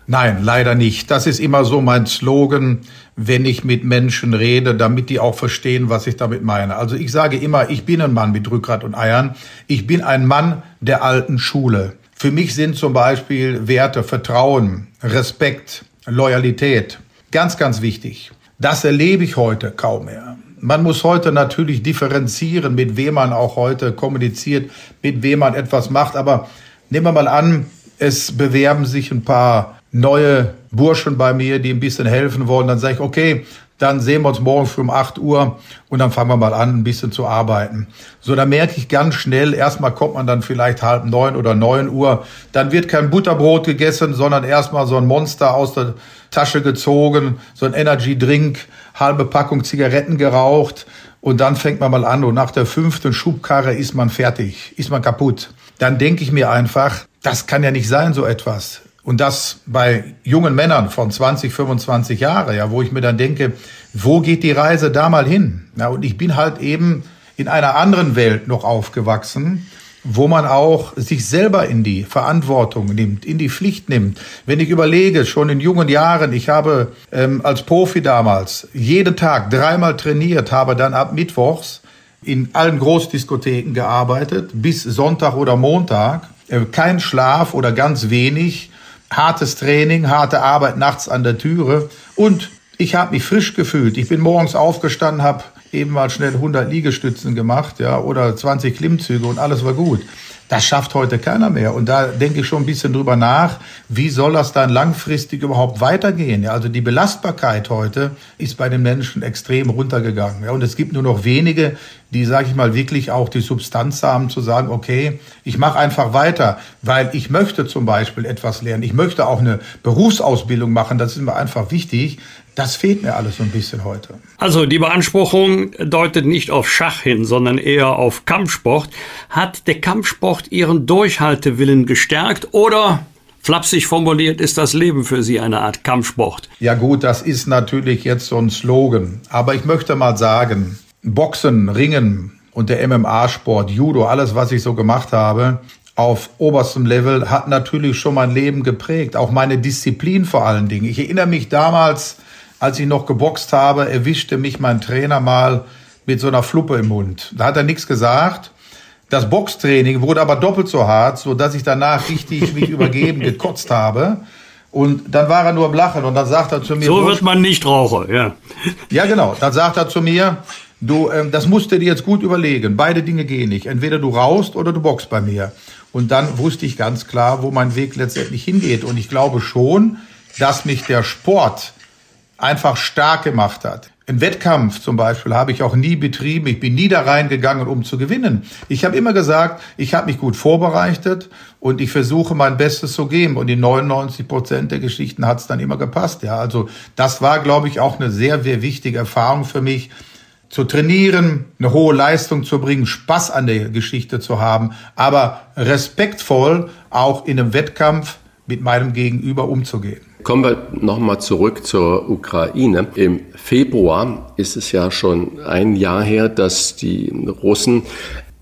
Nein, leider nicht. Das ist immer so mein Slogan wenn ich mit Menschen rede, damit die auch verstehen, was ich damit meine. Also ich sage immer, ich bin ein Mann mit Rückgrat und Eiern. Ich bin ein Mann der alten Schule. Für mich sind zum Beispiel Werte Vertrauen, Respekt, Loyalität ganz, ganz wichtig. Das erlebe ich heute kaum mehr. Man muss heute natürlich differenzieren, mit wem man auch heute kommuniziert, mit wem man etwas macht. Aber nehmen wir mal an, es bewerben sich ein paar neue Burschen bei mir, die ein bisschen helfen wollen. Dann sage ich, okay, dann sehen wir uns morgen früh um 8 Uhr und dann fangen wir mal an, ein bisschen zu arbeiten. So, da merke ich ganz schnell, erstmal kommt man dann vielleicht halb neun oder neun Uhr, dann wird kein Butterbrot gegessen, sondern erstmal so ein Monster aus der Tasche gezogen, so ein Energy Drink, halbe Packung Zigaretten geraucht und dann fängt man mal an und nach der fünften Schubkarre ist man fertig, ist man kaputt. Dann denke ich mir einfach, das kann ja nicht sein, so etwas. Und das bei jungen Männern von 20, 25 Jahre, ja, wo ich mir dann denke, wo geht die Reise da mal hin? Ja, und ich bin halt eben in einer anderen Welt noch aufgewachsen, wo man auch sich selber in die Verantwortung nimmt, in die Pflicht nimmt. Wenn ich überlege, schon in jungen Jahren, ich habe ähm, als Profi damals jeden Tag dreimal trainiert, habe dann ab Mittwochs in allen Großdiskotheken gearbeitet, bis Sonntag oder Montag, äh, kein Schlaf oder ganz wenig, hartes Training, harte Arbeit nachts an der Türe und ich habe mich frisch gefühlt. Ich bin morgens aufgestanden, habe eben mal schnell 100 Liegestützen gemacht, ja, oder 20 Klimmzüge und alles war gut. Das schafft heute keiner mehr. Und da denke ich schon ein bisschen drüber nach, wie soll das dann langfristig überhaupt weitergehen? Ja, also die Belastbarkeit heute ist bei den Menschen extrem runtergegangen. Ja, und es gibt nur noch wenige, die, sage ich mal, wirklich auch die Substanz haben zu sagen, okay, ich mache einfach weiter, weil ich möchte zum Beispiel etwas lernen. Ich möchte auch eine Berufsausbildung machen. Das ist mir einfach wichtig. Das fehlt mir alles so ein bisschen heute. Also die Beanspruchung deutet nicht auf Schach hin, sondern eher auf Kampfsport. Hat der Kampfsport Ihren Durchhaltewillen gestärkt oder Flapsig formuliert ist das Leben für Sie eine Art Kampfsport. Ja gut, das ist natürlich jetzt so ein Slogan. Aber ich möchte mal sagen, Boxen, Ringen und der MMA-Sport, Judo, alles, was ich so gemacht habe, auf oberstem Level hat natürlich schon mein Leben geprägt. Auch meine Disziplin vor allen Dingen. Ich erinnere mich damals, als ich noch geboxt habe, erwischte mich mein Trainer mal mit so einer Fluppe im Mund. Da hat er nichts gesagt. Das Boxtraining wurde aber doppelt so hart, so dass ich danach richtig mich [laughs] übergeben gekotzt habe. Und dann war er nur am Lachen und dann sagt er zu mir. So wird man nicht Raucher, ja. Ja, genau. Dann sagt er zu mir, du, ähm, das musst du dir jetzt gut überlegen. Beide Dinge gehen nicht. Entweder du raust oder du boxst bei mir. Und dann wusste ich ganz klar, wo mein Weg letztendlich hingeht. Und ich glaube schon, dass mich der Sport einfach stark gemacht hat. Ein Wettkampf zum Beispiel habe ich auch nie betrieben. Ich bin nie da reingegangen, um zu gewinnen. Ich habe immer gesagt, ich habe mich gut vorbereitet und ich versuche mein Bestes zu geben. Und in 99 Prozent der Geschichten hat es dann immer gepasst. Ja, also das war, glaube ich, auch eine sehr, sehr wichtige Erfahrung für mich zu trainieren, eine hohe Leistung zu bringen, Spaß an der Geschichte zu haben, aber respektvoll auch in einem Wettkampf mit meinem Gegenüber umzugehen. Kommen wir nochmal zurück zur Ukraine. Im Februar ist es ja schon ein Jahr her, dass die Russen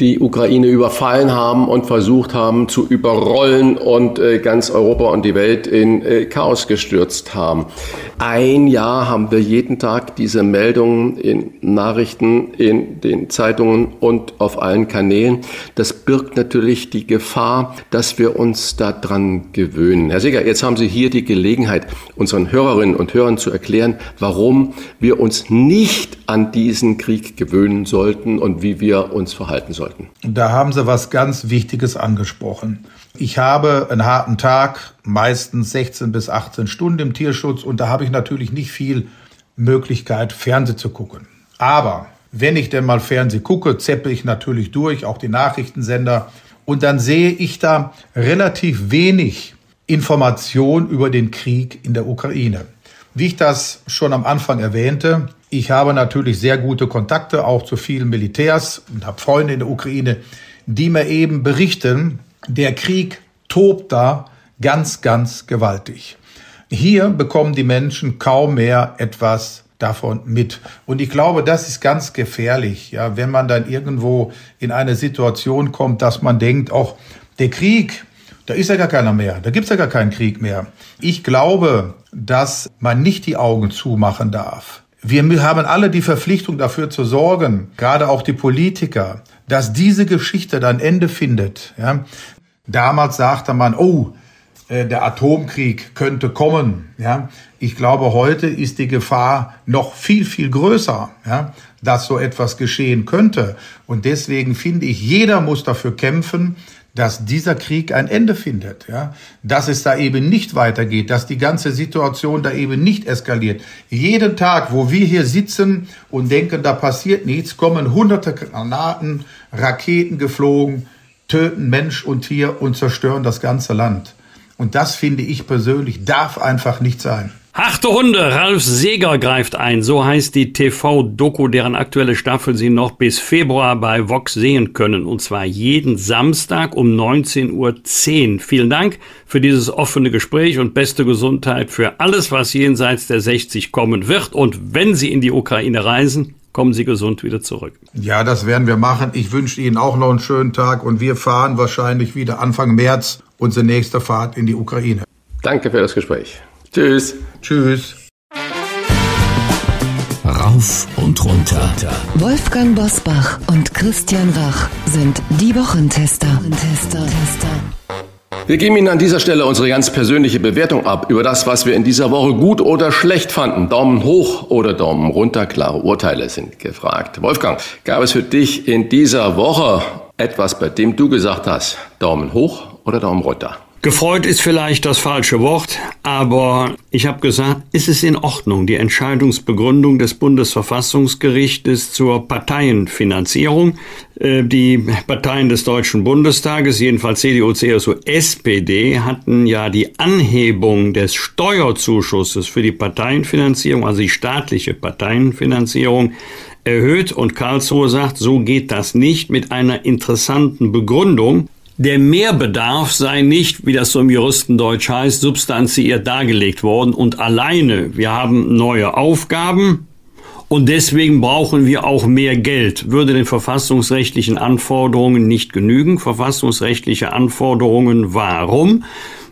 die Ukraine überfallen haben und versucht haben zu überrollen und äh, ganz Europa und die Welt in äh, Chaos gestürzt haben. Ein Jahr haben wir jeden Tag diese Meldungen in Nachrichten, in den Zeitungen und auf allen Kanälen. Das birgt natürlich die Gefahr, dass wir uns daran gewöhnen. Herr Seger, jetzt haben Sie hier die Gelegenheit, unseren Hörerinnen und Hörern zu erklären, warum wir uns nicht an diesen Krieg gewöhnen sollten und wie wir uns verhalten sollten sollten. Da haben Sie was ganz Wichtiges angesprochen. Ich habe einen harten Tag, meistens 16 bis 18 Stunden im Tierschutz und da habe ich natürlich nicht viel Möglichkeit, Fernseh zu gucken. Aber wenn ich denn mal Fernseh gucke, zeppe ich natürlich durch, auch die Nachrichtensender, und dann sehe ich da relativ wenig Information über den Krieg in der Ukraine. Wie ich das schon am Anfang erwähnte, ich habe natürlich sehr gute Kontakte auch zu vielen Militärs und habe Freunde in der Ukraine, die mir eben berichten, der Krieg tobt da ganz, ganz gewaltig. Hier bekommen die Menschen kaum mehr etwas davon mit. Und ich glaube, das ist ganz gefährlich, ja, wenn man dann irgendwo in eine Situation kommt, dass man denkt, auch der Krieg, da ist ja gar keiner mehr, da gibt's ja gar keinen Krieg mehr. Ich glaube, dass man nicht die Augen zumachen darf. Wir haben alle die Verpflichtung dafür zu sorgen, gerade auch die Politiker, dass diese Geschichte dann Ende findet. Ja. Damals sagte man, oh, äh, der Atomkrieg könnte kommen. Ja. Ich glaube, heute ist die Gefahr noch viel, viel größer, ja, dass so etwas geschehen könnte. Und deswegen finde ich, jeder muss dafür kämpfen, dass dieser Krieg ein Ende findet, ja, dass es da eben nicht weitergeht, dass die ganze Situation da eben nicht eskaliert. Jeden Tag, wo wir hier sitzen und denken, da passiert nichts, kommen hunderte Granaten, Raketen geflogen, töten Mensch und Tier und zerstören das ganze Land. Und das finde ich persönlich darf einfach nicht sein. Harte Hunde, Ralf Seger greift ein. So heißt die TV-Doku, deren aktuelle Staffel Sie noch bis Februar bei Vox sehen können. Und zwar jeden Samstag um 19.10 Uhr. Vielen Dank für dieses offene Gespräch und beste Gesundheit für alles, was jenseits der 60 kommen wird. Und wenn Sie in die Ukraine reisen, kommen Sie gesund wieder zurück. Ja, das werden wir machen. Ich wünsche Ihnen auch noch einen schönen Tag und wir fahren wahrscheinlich wieder Anfang März unsere nächste Fahrt in die Ukraine. Danke für das Gespräch. Tschüss. Tschüss. Rauf und runter. Wolfgang Bosbach und Christian Rach sind die Wochentester. Wir geben Ihnen an dieser Stelle unsere ganz persönliche Bewertung ab über das, was wir in dieser Woche gut oder schlecht fanden. Daumen hoch oder Daumen runter, klare Urteile sind gefragt. Wolfgang, gab es für dich in dieser Woche etwas, bei dem du gesagt hast, Daumen hoch oder Daumen runter? Gefreut ist vielleicht das falsche Wort, aber ich habe gesagt, ist es in Ordnung, die Entscheidungsbegründung des Bundesverfassungsgerichtes zur Parteienfinanzierung. Äh, die Parteien des Deutschen Bundestages, jedenfalls CDU, CSU, SPD, hatten ja die Anhebung des Steuerzuschusses für die Parteienfinanzierung, also die staatliche Parteienfinanzierung, erhöht und Karlsruhe sagt, so geht das nicht mit einer interessanten Begründung. Der Mehrbedarf sei nicht, wie das so im Juristendeutsch heißt, substanziiert dargelegt worden und alleine, wir haben neue Aufgaben und deswegen brauchen wir auch mehr Geld, würde den verfassungsrechtlichen Anforderungen nicht genügen. Verfassungsrechtliche Anforderungen warum?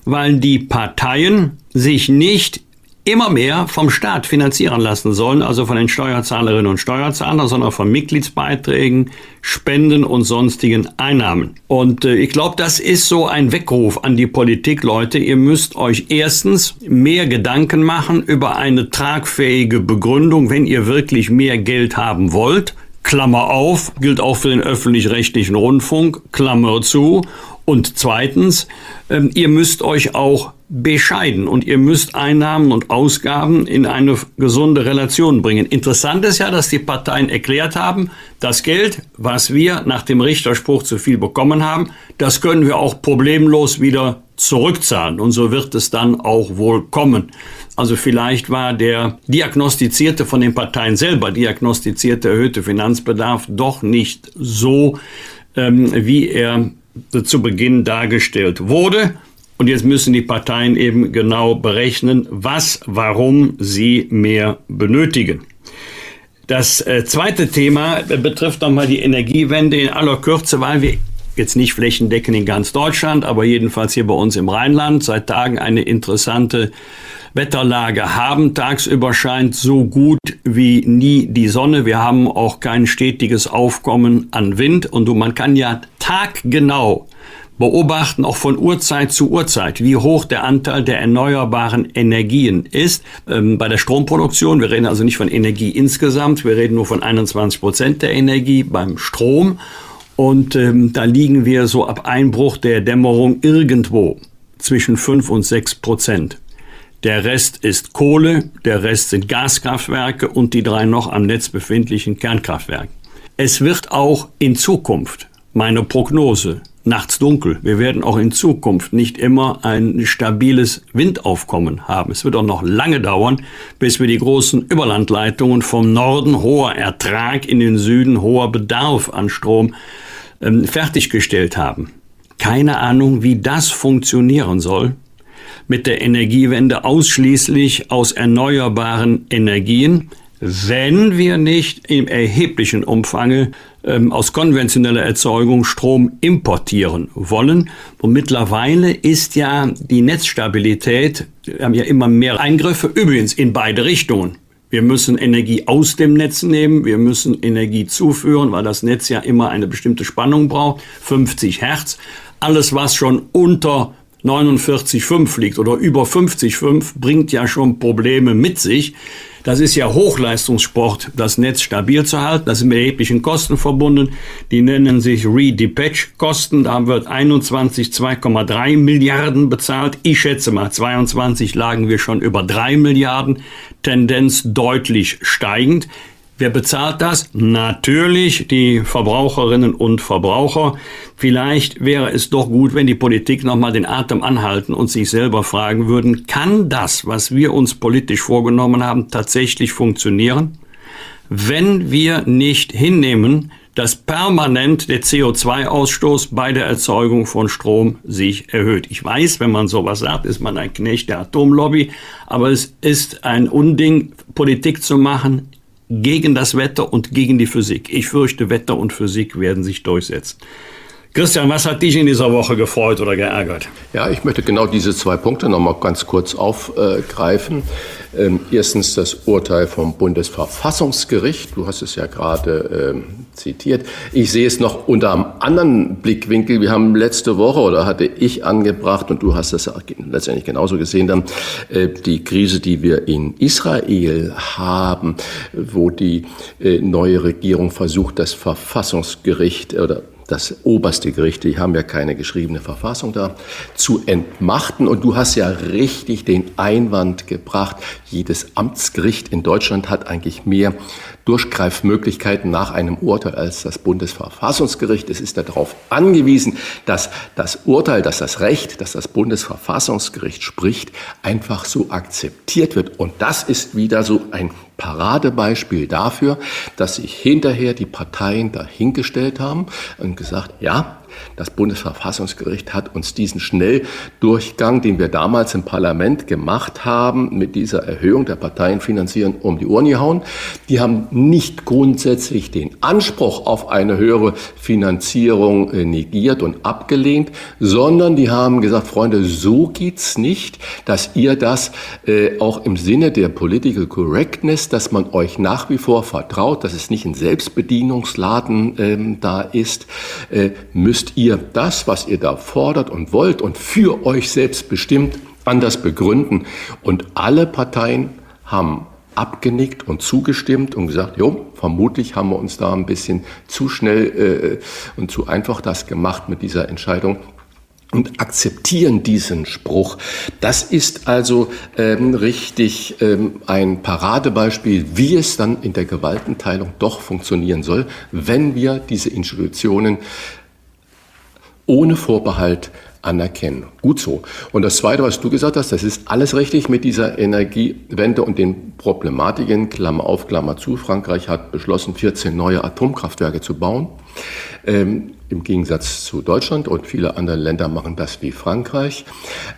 Weil die Parteien sich nicht immer mehr vom Staat finanzieren lassen sollen, also von den Steuerzahlerinnen und Steuerzahlern, sondern von Mitgliedsbeiträgen, Spenden und sonstigen Einnahmen. Und äh, ich glaube, das ist so ein Weckruf an die Politik, Leute. Ihr müsst euch erstens mehr Gedanken machen über eine tragfähige Begründung, wenn ihr wirklich mehr Geld haben wollt Klammer auf, gilt auch für den öffentlich-rechtlichen Rundfunk, Klammer zu. Und zweitens, ähm, ihr müsst euch auch bescheiden und ihr müsst Einnahmen und Ausgaben in eine gesunde Relation bringen. Interessant ist ja, dass die Parteien erklärt haben, das Geld, was wir nach dem Richterspruch zu viel bekommen haben, das können wir auch problemlos wieder zurückzahlen. Und so wird es dann auch wohl kommen. Also vielleicht war der diagnostizierte von den Parteien selber diagnostizierte erhöhte Finanzbedarf doch nicht so, ähm, wie er zu Beginn dargestellt wurde. Und jetzt müssen die Parteien eben genau berechnen, was, warum sie mehr benötigen. Das äh, zweite Thema betrifft nochmal die Energiewende in aller Kürze, weil wir jetzt nicht flächendeckend in ganz Deutschland, aber jedenfalls hier bei uns im Rheinland seit Tagen eine interessante Wetterlage haben. Tagsüber scheint so gut wie nie die Sonne. Wir haben auch kein stetiges Aufkommen an Wind und man kann ja taggenau beobachten, auch von Uhrzeit zu Uhrzeit, wie hoch der Anteil der erneuerbaren Energien ist. Ähm, bei der Stromproduktion, wir reden also nicht von Energie insgesamt, wir reden nur von 21 Prozent der Energie beim Strom. Und ähm, da liegen wir so ab Einbruch der Dämmerung irgendwo zwischen 5 und 6 Prozent. Der Rest ist Kohle, der Rest sind Gaskraftwerke und die drei noch am Netz befindlichen Kernkraftwerke. Es wird auch in Zukunft, meine Prognose, nachts dunkel. Wir werden auch in Zukunft nicht immer ein stabiles Windaufkommen haben. Es wird auch noch lange dauern, bis wir die großen Überlandleitungen vom Norden hoher Ertrag in den Süden hoher Bedarf an Strom ähm, fertiggestellt haben. Keine Ahnung, wie das funktionieren soll. Mit der Energiewende ausschließlich aus erneuerbaren Energien wenn wir nicht im erheblichen Umfange ähm, aus konventioneller Erzeugung Strom importieren wollen. Und mittlerweile ist ja die Netzstabilität, wir haben ja immer mehr Eingriffe, übrigens in beide Richtungen. Wir müssen Energie aus dem Netz nehmen, wir müssen Energie zuführen, weil das Netz ja immer eine bestimmte Spannung braucht, 50 Hertz. Alles, was schon unter 49,5 liegt oder über 50,5, bringt ja schon Probleme mit sich. Das ist ja Hochleistungssport, das Netz stabil zu halten. Das ist mit erheblichen Kosten verbunden. Die nennen sich Redepatch-Kosten. Da wird 21 2,3 Milliarden bezahlt. Ich schätze mal, 22 lagen wir schon über 3 Milliarden. Tendenz deutlich steigend. Wer bezahlt das? Natürlich die Verbraucherinnen und Verbraucher. Vielleicht wäre es doch gut, wenn die Politik nochmal den Atem anhalten und sich selber fragen würden, kann das, was wir uns politisch vorgenommen haben, tatsächlich funktionieren? Wenn wir nicht hinnehmen, dass permanent der CO2-Ausstoß bei der Erzeugung von Strom sich erhöht. Ich weiß, wenn man sowas sagt, ist man ein Knecht der Atomlobby, aber es ist ein Unding, Politik zu machen gegen das Wetter und gegen die Physik. Ich fürchte, Wetter und Physik werden sich durchsetzen. Christian, was hat dich in dieser Woche gefreut oder geärgert? Ja, ich möchte genau diese zwei Punkte noch mal ganz kurz aufgreifen. Ähm, erstens das Urteil vom Bundesverfassungsgericht. Du hast es ja gerade ähm, zitiert. Ich sehe es noch unter einem anderen Blickwinkel. Wir haben letzte Woche oder hatte ich angebracht und du hast es letztendlich genauso gesehen, dann äh, die Krise, die wir in Israel haben, wo die äh, neue Regierung versucht, das Verfassungsgericht oder das oberste Gericht, die haben ja keine geschriebene Verfassung da, zu entmachten. Und du hast ja richtig den Einwand gebracht, jedes Amtsgericht in Deutschland hat eigentlich mehr Durchgreifmöglichkeiten nach einem Urteil als das Bundesverfassungsgericht. Es ist darauf angewiesen, dass das Urteil, dass das Recht, dass das Bundesverfassungsgericht spricht, einfach so akzeptiert wird. Und das ist wieder so ein Paradebeispiel dafür, dass sich hinterher die Parteien dahingestellt haben und gesagt, ja, das Bundesverfassungsgericht hat uns diesen Schnelldurchgang, den wir damals im Parlament gemacht haben, mit dieser Erhöhung der Parteienfinanzierung um die Ohren gehauen. Die haben nicht grundsätzlich den Anspruch auf eine höhere Finanzierung äh, negiert und abgelehnt, sondern die haben gesagt, Freunde, so geht's nicht, dass ihr das äh, auch im Sinne der Political Correctness, dass man euch nach wie vor vertraut, dass es nicht ein Selbstbedienungsladen ähm, da ist, äh, müsst müsst ihr das, was ihr da fordert und wollt und für euch selbst bestimmt, anders begründen. Und alle Parteien haben abgenickt und zugestimmt und gesagt, jo, vermutlich haben wir uns da ein bisschen zu schnell äh, und zu einfach das gemacht mit dieser Entscheidung und akzeptieren diesen Spruch. Das ist also ähm, richtig ähm, ein Paradebeispiel, wie es dann in der Gewaltenteilung doch funktionieren soll, wenn wir diese Institutionen ohne Vorbehalt anerkennen. Gut so. Und das Zweite, was du gesagt hast, das ist alles richtig mit dieser Energiewende und den Problematiken. Klammer auf, Klammer zu. Frankreich hat beschlossen, 14 neue Atomkraftwerke zu bauen. Ähm, Im Gegensatz zu Deutschland und viele andere Länder machen das wie Frankreich.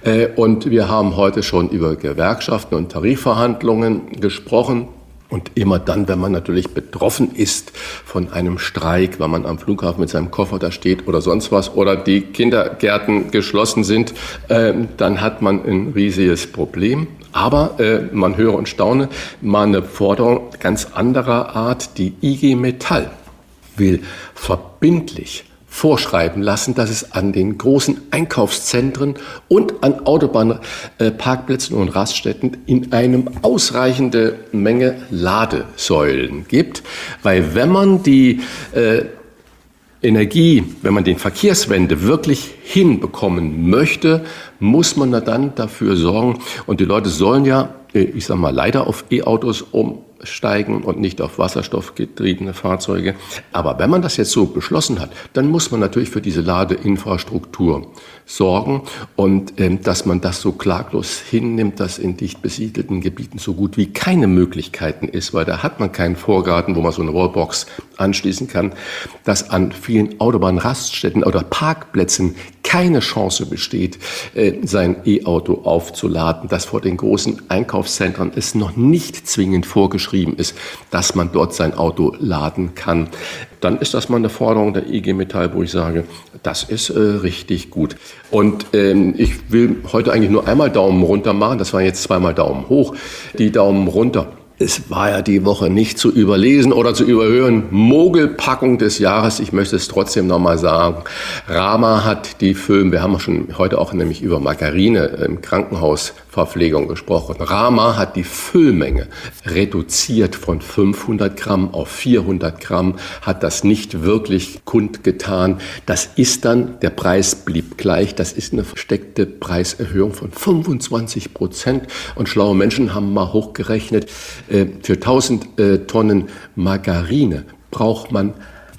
Äh, und wir haben heute schon über Gewerkschaften und Tarifverhandlungen gesprochen. Und immer dann, wenn man natürlich betroffen ist von einem Streik, wenn man am Flughafen mit seinem Koffer da steht oder sonst was, oder die Kindergärten geschlossen sind, äh, dann hat man ein riesiges Problem. Aber äh, man höre und staune, mal eine Forderung ganz anderer Art, die IG Metall will verbindlich vorschreiben lassen, dass es an den großen Einkaufszentren und an Autobahnparkplätzen und Raststätten in einem ausreichende Menge Ladesäulen gibt. Weil wenn man die äh, Energie, wenn man den Verkehrswende wirklich hinbekommen möchte, muss man dann dafür sorgen. Und die Leute sollen ja, äh, ich sage mal, leider auf E-Autos um steigen und nicht auf wasserstoffgetriebene Fahrzeuge. Aber wenn man das jetzt so beschlossen hat, dann muss man natürlich für diese Ladeinfrastruktur sorgen und ähm, dass man das so klaglos hinnimmt, dass in dicht besiedelten Gebieten so gut wie keine Möglichkeiten ist, weil da hat man keinen Vorgarten, wo man so eine Wallbox anschließen kann, dass an vielen Autobahnraststätten oder Parkplätzen keine Chance besteht, äh, sein E-Auto aufzuladen, dass vor den großen Einkaufszentren es noch nicht zwingend vorgeschrieben ist, dass man dort sein Auto laden kann, dann ist das mal eine Forderung der IG Metall, wo ich sage, das ist äh, richtig gut. Und ähm, ich will heute eigentlich nur einmal Daumen runter machen, das waren jetzt zweimal Daumen hoch. Die Daumen runter es war ja die Woche nicht zu überlesen oder zu überhören. Mogelpackung des Jahres. Ich möchte es trotzdem nochmal sagen. Rama hat die Film, wir haben schon heute auch nämlich über Margarine im Krankenhausverpflegung gesprochen. Rama hat die Füllmenge reduziert von 500 Gramm auf 400 Gramm, hat das nicht wirklich kundgetan. Das ist dann, der Preis blieb gleich. Das ist eine versteckte Preiserhöhung von 25 Prozent. Und schlaue Menschen haben mal hochgerechnet, äh, für 1000 äh, Tonnen Margarine braucht man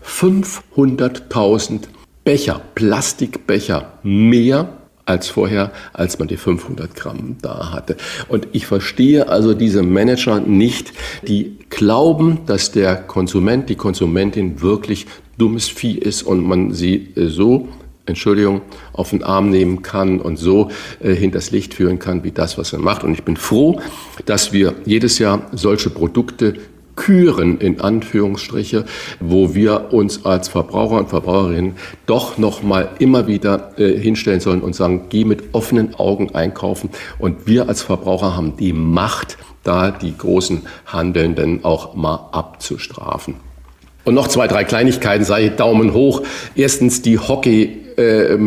500.000 Becher, Plastikbecher mehr als vorher, als man die 500 Gramm da hatte. Und ich verstehe also diese Manager nicht, die glauben, dass der Konsument, die Konsumentin wirklich dummes Vieh ist und man sie äh, so Entschuldigung, auf den Arm nehmen kann und so äh, hinters Licht führen kann, wie das, was er macht. Und ich bin froh, dass wir jedes Jahr solche Produkte küren, in Anführungsstriche, wo wir uns als Verbraucher und Verbraucherinnen doch noch mal immer wieder äh, hinstellen sollen und sagen, geh mit offenen Augen einkaufen. Und wir als Verbraucher haben die Macht, da die großen Handelnden auch mal abzustrafen. Und noch zwei, drei Kleinigkeiten, sei Daumen hoch. Erstens die Hockey äh,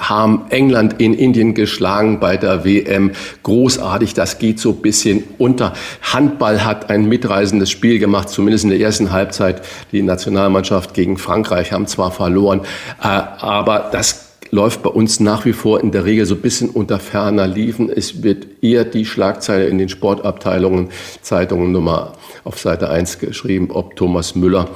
haben England in Indien geschlagen bei der WM. Großartig, das geht so ein bisschen unter. Handball hat ein mitreißendes Spiel gemacht, zumindest in der ersten Halbzeit. Die Nationalmannschaft gegen Frankreich haben zwar verloren, äh, aber das läuft bei uns nach wie vor in der Regel so ein bisschen unter ferner Liefen. Es wird eher die Schlagzeile in den Sportabteilungen, Zeitungen Nummer auf Seite 1 geschrieben, ob Thomas Müller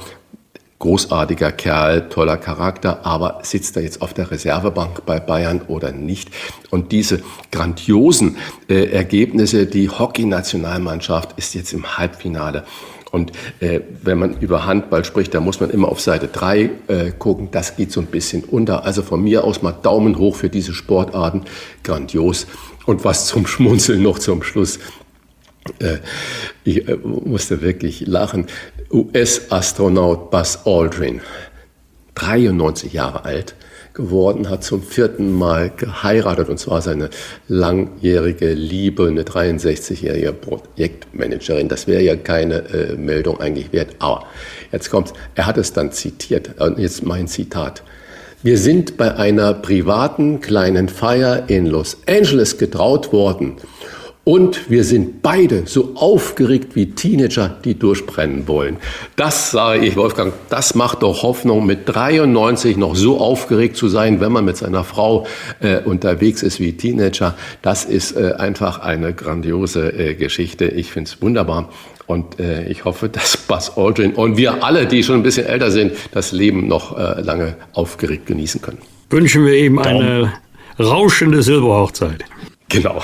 großartiger Kerl, toller Charakter, aber sitzt er jetzt auf der Reservebank bei Bayern oder nicht? Und diese grandiosen äh, Ergebnisse, die Hockey-Nationalmannschaft ist jetzt im Halbfinale. Und äh, wenn man über Handball spricht, da muss man immer auf Seite 3 äh, gucken. Das geht so ein bisschen unter. Also von mir aus mal Daumen hoch für diese Sportarten. Grandios. Und was zum Schmunzeln noch zum Schluss. Äh, ich äh, musste wirklich lachen. US-Astronaut Buzz Aldrin, 93 Jahre alt geworden, hat zum vierten Mal geheiratet und zwar seine langjährige Liebe, eine 63-jährige Projektmanagerin. Das wäre ja keine äh, Meldung eigentlich wert. Aber jetzt kommt, er hat es dann zitiert, und jetzt mein Zitat. Wir sind bei einer privaten kleinen Feier in Los Angeles getraut worden Und wir sind beide so aufgeregt wie Teenager, die durchbrennen wollen. Das sage ich, Wolfgang, das macht doch Hoffnung, mit 93 noch so aufgeregt zu sein, wenn man mit seiner Frau äh, unterwegs ist wie Teenager. Das ist äh, einfach eine grandiose äh, Geschichte. Ich finde es wunderbar. Und äh, ich hoffe, dass [laughs] Buzz Aldrin und wir alle, die schon ein bisschen älter sind, das Leben noch äh, lange aufgeregt genießen können. Wünschen wir ihm eine rauschende Silberhochzeit. Genau.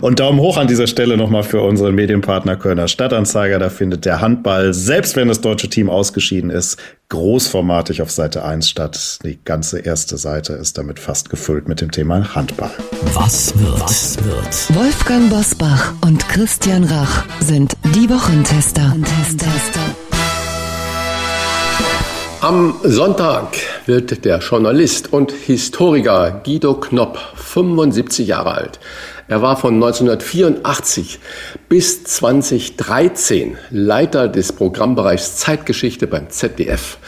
Und Daumen hoch an dieser Stelle nochmal für unseren Medienpartner Kölner Stadtanzeiger. Da findet der Handball, selbst wenn das deutsche Team ausgeschieden ist, großformatig auf Seite 1 statt. Die ganze erste Seite ist damit fast gefüllt mit dem Thema Handball. Was wird? Was wird? Wolfgang Bosbach und Christian Rach sind die Wochentester. Am Sonntag wird der Journalist und Historiker Guido Knopp 75 Jahre alt. Er war von 1984 bis 2013 Leiter des Programmbereichs Zeitgeschichte beim ZDF.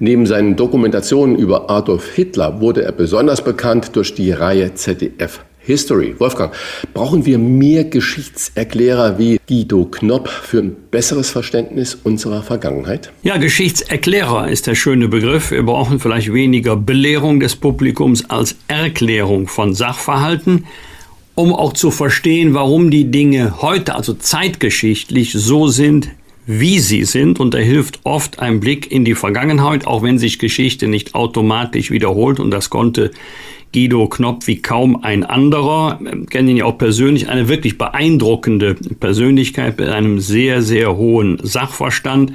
Neben seinen Dokumentationen über Adolf Hitler wurde er besonders bekannt durch die Reihe ZDF History. Wolfgang, brauchen wir mehr Geschichtserklärer wie Guido Knopp für ein besseres Verständnis unserer Vergangenheit? Ja, Geschichtserklärer ist der schöne Begriff. Wir brauchen vielleicht weniger Belehrung des Publikums als Erklärung von Sachverhalten um auch zu verstehen, warum die Dinge heute, also zeitgeschichtlich, so sind, wie sie sind. Und da hilft oft ein Blick in die Vergangenheit, auch wenn sich Geschichte nicht automatisch wiederholt. Und das konnte Guido Knopp wie kaum ein anderer. Ich kenne ihn ja auch persönlich, eine wirklich beeindruckende Persönlichkeit mit einem sehr, sehr hohen Sachverstand.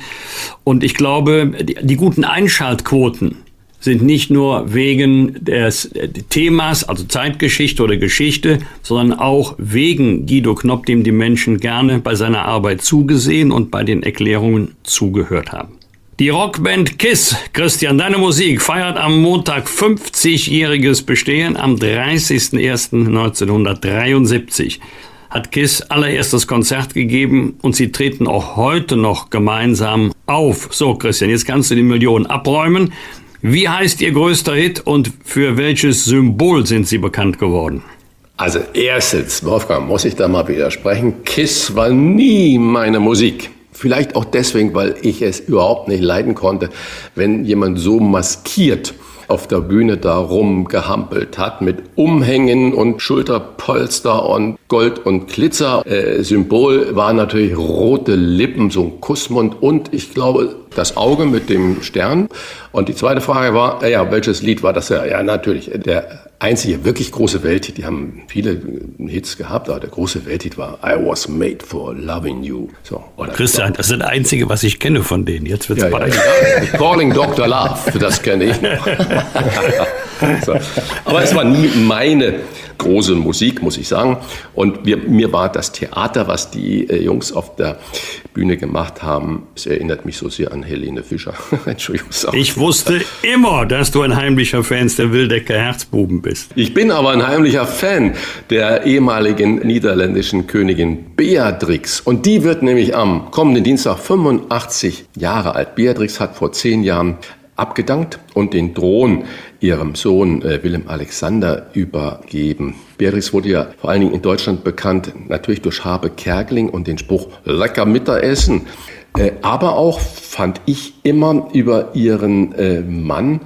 Und ich glaube, die, die guten Einschaltquoten, sind nicht nur wegen des Themas, also Zeitgeschichte oder Geschichte, sondern auch wegen Guido Knopp, dem die Menschen gerne bei seiner Arbeit zugesehen und bei den Erklärungen zugehört haben. Die Rockband KISS, Christian, deine Musik feiert am Montag 50-jähriges Bestehen am 30.01.1973 hat KISS allererstes Konzert gegeben und sie treten auch heute noch gemeinsam auf. So, Christian, jetzt kannst du die Millionen abräumen. Wie heißt Ihr größter Hit und für welches Symbol sind Sie bekannt geworden? Also erstens, Wolfgang, muss ich da mal widersprechen. Kiss war nie meine Musik. Vielleicht auch deswegen, weil ich es überhaupt nicht leiden konnte, wenn jemand so maskiert auf der Bühne da rumgehampelt hat mit Umhängen und Schulterpolster und Gold und Glitzer. Äh, Symbol waren natürlich rote Lippen, so ein Kussmund und ich glaube das Auge mit dem Stern. Und die zweite Frage war, ja, welches Lied war das? Ja, natürlich, der einzige wirklich große Welthit. Die haben viele Hits gehabt, aber der große Welthit war I Was Made for Loving You. So, Christian, das ist das Einzige, was ich kenne von denen. Jetzt wird's ja, ja, ja, Calling Dr. Love, das kenne ich noch. [laughs] so. Aber es war nie meine große Musik, muss ich sagen. Und wir, mir war das Theater, was die äh, Jungs auf der Bühne gemacht haben, es erinnert mich so sehr an Helene Fischer. [laughs] Entschuldigung. Ich wusste immer, dass du ein heimlicher Fan der Wildecker Herzbuben bist. Ich bin aber ein heimlicher Fan der ehemaligen niederländischen Königin Beatrix. Und die wird nämlich am kommenden Dienstag 85 Jahre alt. Beatrix hat vor zehn Jahren abgedankt und den Thron ihrem Sohn äh, Willem Alexander übergeben. Beatrix wurde ja vor allen Dingen in Deutschland bekannt, natürlich durch Habe Kerkeling und den Spruch lecker Mittagessen. Äh, aber auch fand ich immer über ihren äh, Mann,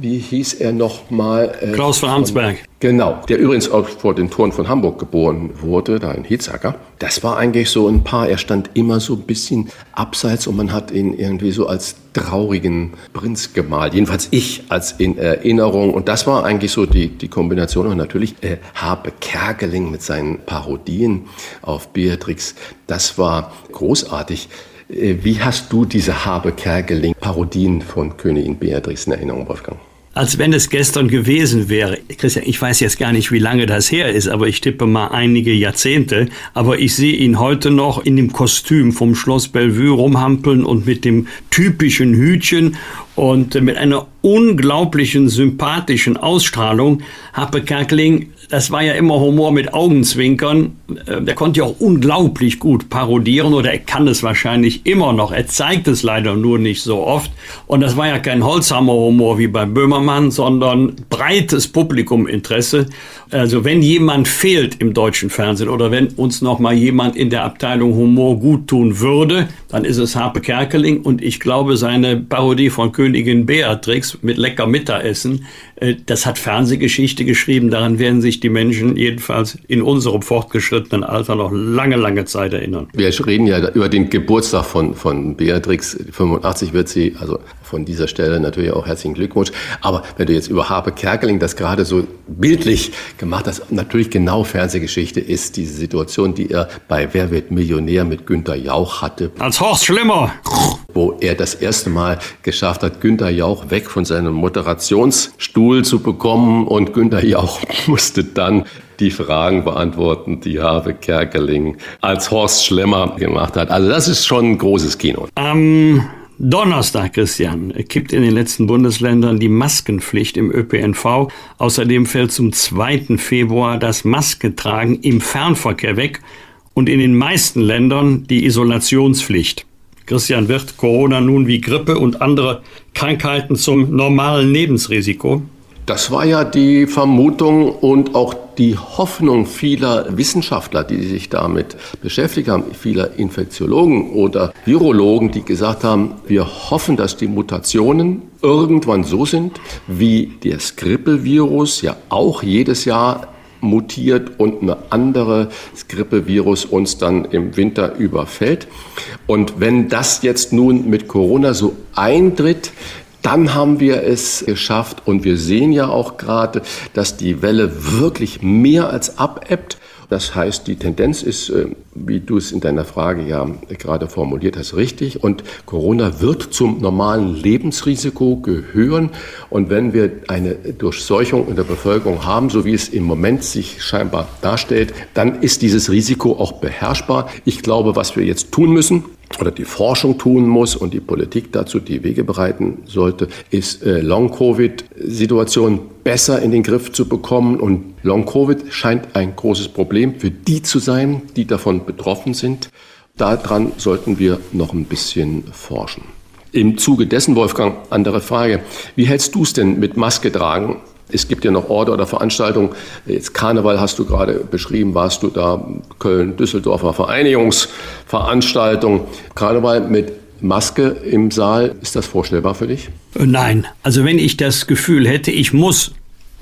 wie hieß er nochmal? Äh, Klaus von Hansberg. Genau, der übrigens auch vor den Toren von Hamburg geboren wurde, da in Hitzacker. Das war eigentlich so ein Paar, er stand immer so ein bisschen abseits und man hat ihn irgendwie so als traurigen Prinz gemalt. Jedenfalls ich als in Erinnerung. Und das war eigentlich so die, die Kombination. Und natürlich äh, Habe Kerkeling mit seinen Parodien auf Beatrix. Das war großartig. Äh, wie hast du diese Habe Kerkeling Parodien von Königin Beatrix in Erinnerung, Wolfgang? Als wenn es gestern gewesen wäre. Christian, ich weiß jetzt gar nicht, wie lange das her ist, aber ich tippe mal einige Jahrzehnte. Aber ich sehe ihn heute noch in dem Kostüm vom Schloss Bellevue rumhampeln und mit dem typischen Hütchen und mit einer unglaublichen sympathischen Ausstrahlung. Happe Kerkeling das war ja immer Humor mit Augenzwinkern. Äh, der konnte ja auch unglaublich gut parodieren oder er kann es wahrscheinlich immer noch. Er zeigt es leider nur nicht so oft. Und das war ja kein Holzhammer-Humor wie bei Böhmermann, sondern breites Publikuminteresse. Also wenn jemand fehlt im deutschen Fernsehen oder wenn uns noch mal jemand in der Abteilung Humor gut tun würde, dann ist es Harpe Kerkeling und ich glaube seine Parodie von Königin Beatrix mit lecker Mittagessen, das hat Fernsehgeschichte geschrieben. Daran werden sich die Menschen jedenfalls in unserem fortgeschrittenen Alter noch lange, lange Zeit erinnern. Wir reden ja über den Geburtstag von, von Beatrix. 85 wird sie, also von dieser Stelle natürlich auch herzlichen Glückwunsch. Aber wenn du jetzt über Harpe Kerkeling das gerade so bildlich gemacht hast, natürlich genau Fernsehgeschichte ist diese Situation, die er bei Wer wird Millionär mit Günter Jauch hatte. Als Horst Schlimmer. Wo er das erste Mal geschafft hat, Günter Jauch weg von seinem Moderationsstuhl zu bekommen. Und Günter Jauch [laughs] musste dann die Fragen beantworten, die Harpe Kerkeling als Horst Schlemmer gemacht hat. Also das ist schon ein großes Kino. Am Donnerstag, Christian, kippt in den letzten Bundesländern die Maskenpflicht im ÖPNV. Außerdem fällt zum 2. Februar das Maskentragen im Fernverkehr weg und in den meisten Ländern die Isolationspflicht. Christian, wird Corona nun wie Grippe und andere Krankheiten zum normalen Lebensrisiko? Das war ja die Vermutung und auch die Hoffnung vieler Wissenschaftler, die sich damit beschäftigt haben, vieler Infektiologen oder Virologen, die gesagt haben, wir hoffen, dass die Mutationen irgendwann so sind, wie das Grippevirus ja auch jedes Jahr mutiert und eine andere Grippevirus uns dann im Winter überfällt. Und wenn das jetzt nun mit Corona so eintritt, dann haben wir es geschafft und wir sehen ja auch gerade, dass die Welle wirklich mehr als abebbt. Das heißt, die Tendenz ist, äh, wie du es in deiner Frage ja gerade formuliert hast, richtig. Und Corona wird zum normalen Lebensrisiko gehören. Und wenn wir eine Durchseuchung in der Bevölkerung haben, so wie es im Moment sich scheinbar darstellt, dann ist dieses Risiko auch beherrschbar. Ich glaube, was wir jetzt tun müssen, oder die Forschung tun muss und die Politik dazu die Wege bereiten sollte, ist äh, Long-Covid-Situationen besser in den Griff zu bekommen. Und Long-Covid scheint ein großes Problem für die zu sein, die davon betroffen sind. Daran sollten wir noch ein bisschen forschen. Im Zuge dessen, Wolfgang, andere Frage. Wie hältst du es denn mit Maske tragen es gibt ja noch Orte oder Veranstaltungen. Jetzt Karneval hast du gerade beschrieben, warst du da, Köln, Düsseldorfer Vereinigungsveranstaltung. Karneval mit Maske im Saal, ist das vorstellbar für dich? Nein, also wenn ich das Gefühl hätte, ich muss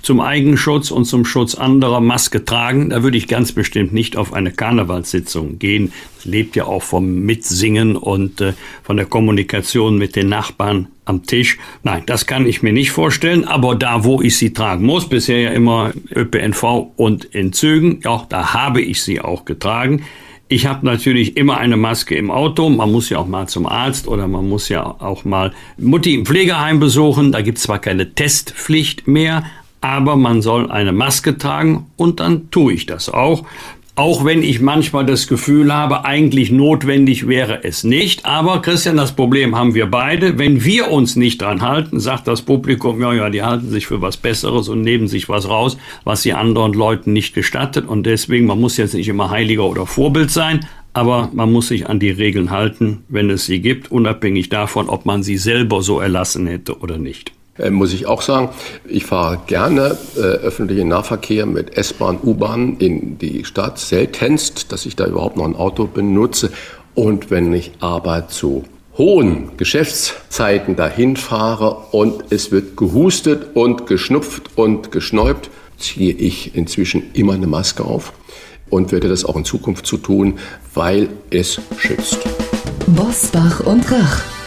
zum Eigenschutz und zum Schutz anderer Maske tragen, da würde ich ganz bestimmt nicht auf eine Karnevalssitzung gehen. Es lebt ja auch vom Mitsingen und äh, von der Kommunikation mit den Nachbarn am Tisch. Nein, das kann ich mir nicht vorstellen, aber da, wo ich sie tragen muss, bisher ja immer ÖPNV und in Zügen, ja, da habe ich sie auch getragen. Ich habe natürlich immer eine Maske im Auto. Man muss ja auch mal zum Arzt oder man muss ja auch mal Mutti im Pflegeheim besuchen. Da gibt es zwar keine Testpflicht mehr, aber man soll eine Maske tragen und dann tue ich das auch. Auch wenn ich manchmal das Gefühl habe, eigentlich notwendig wäre es nicht. Aber Christian, das Problem haben wir beide. Wenn wir uns nicht dran halten, sagt das Publikum, ja, ja, die halten sich für was Besseres und nehmen sich was raus, was sie anderen Leuten nicht gestattet. Und deswegen, man muss jetzt nicht immer Heiliger oder Vorbild sein, aber man muss sich an die Regeln halten, wenn es sie gibt, unabhängig davon, ob man sie selber so erlassen hätte oder nicht. Äh, muss ich auch sagen, ich fahre gerne äh, öffentlichen Nahverkehr mit S-Bahn, U-Bahn in die Stadt. Seltenst, dass ich da überhaupt noch ein Auto benutze. Und wenn ich aber zu hohen Geschäftszeiten dahin fahre und es wird gehustet und geschnupft und geschnäubt, ziehe ich inzwischen immer eine Maske auf und werde das auch in Zukunft zu tun, weil es schützt. Bosbach und Rach.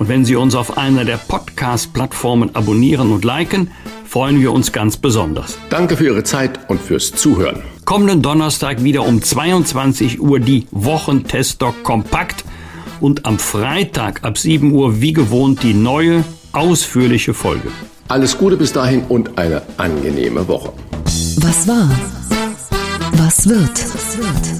Und wenn Sie uns auf einer der Podcast-Plattformen abonnieren und liken, freuen wir uns ganz besonders. Danke für Ihre Zeit und fürs Zuhören. Kommenden Donnerstag wieder um 22 Uhr die Wochentester kompakt. und am Freitag ab 7 Uhr wie gewohnt die neue, ausführliche Folge. Alles Gute bis dahin und eine angenehme Woche. Was war? Was wird?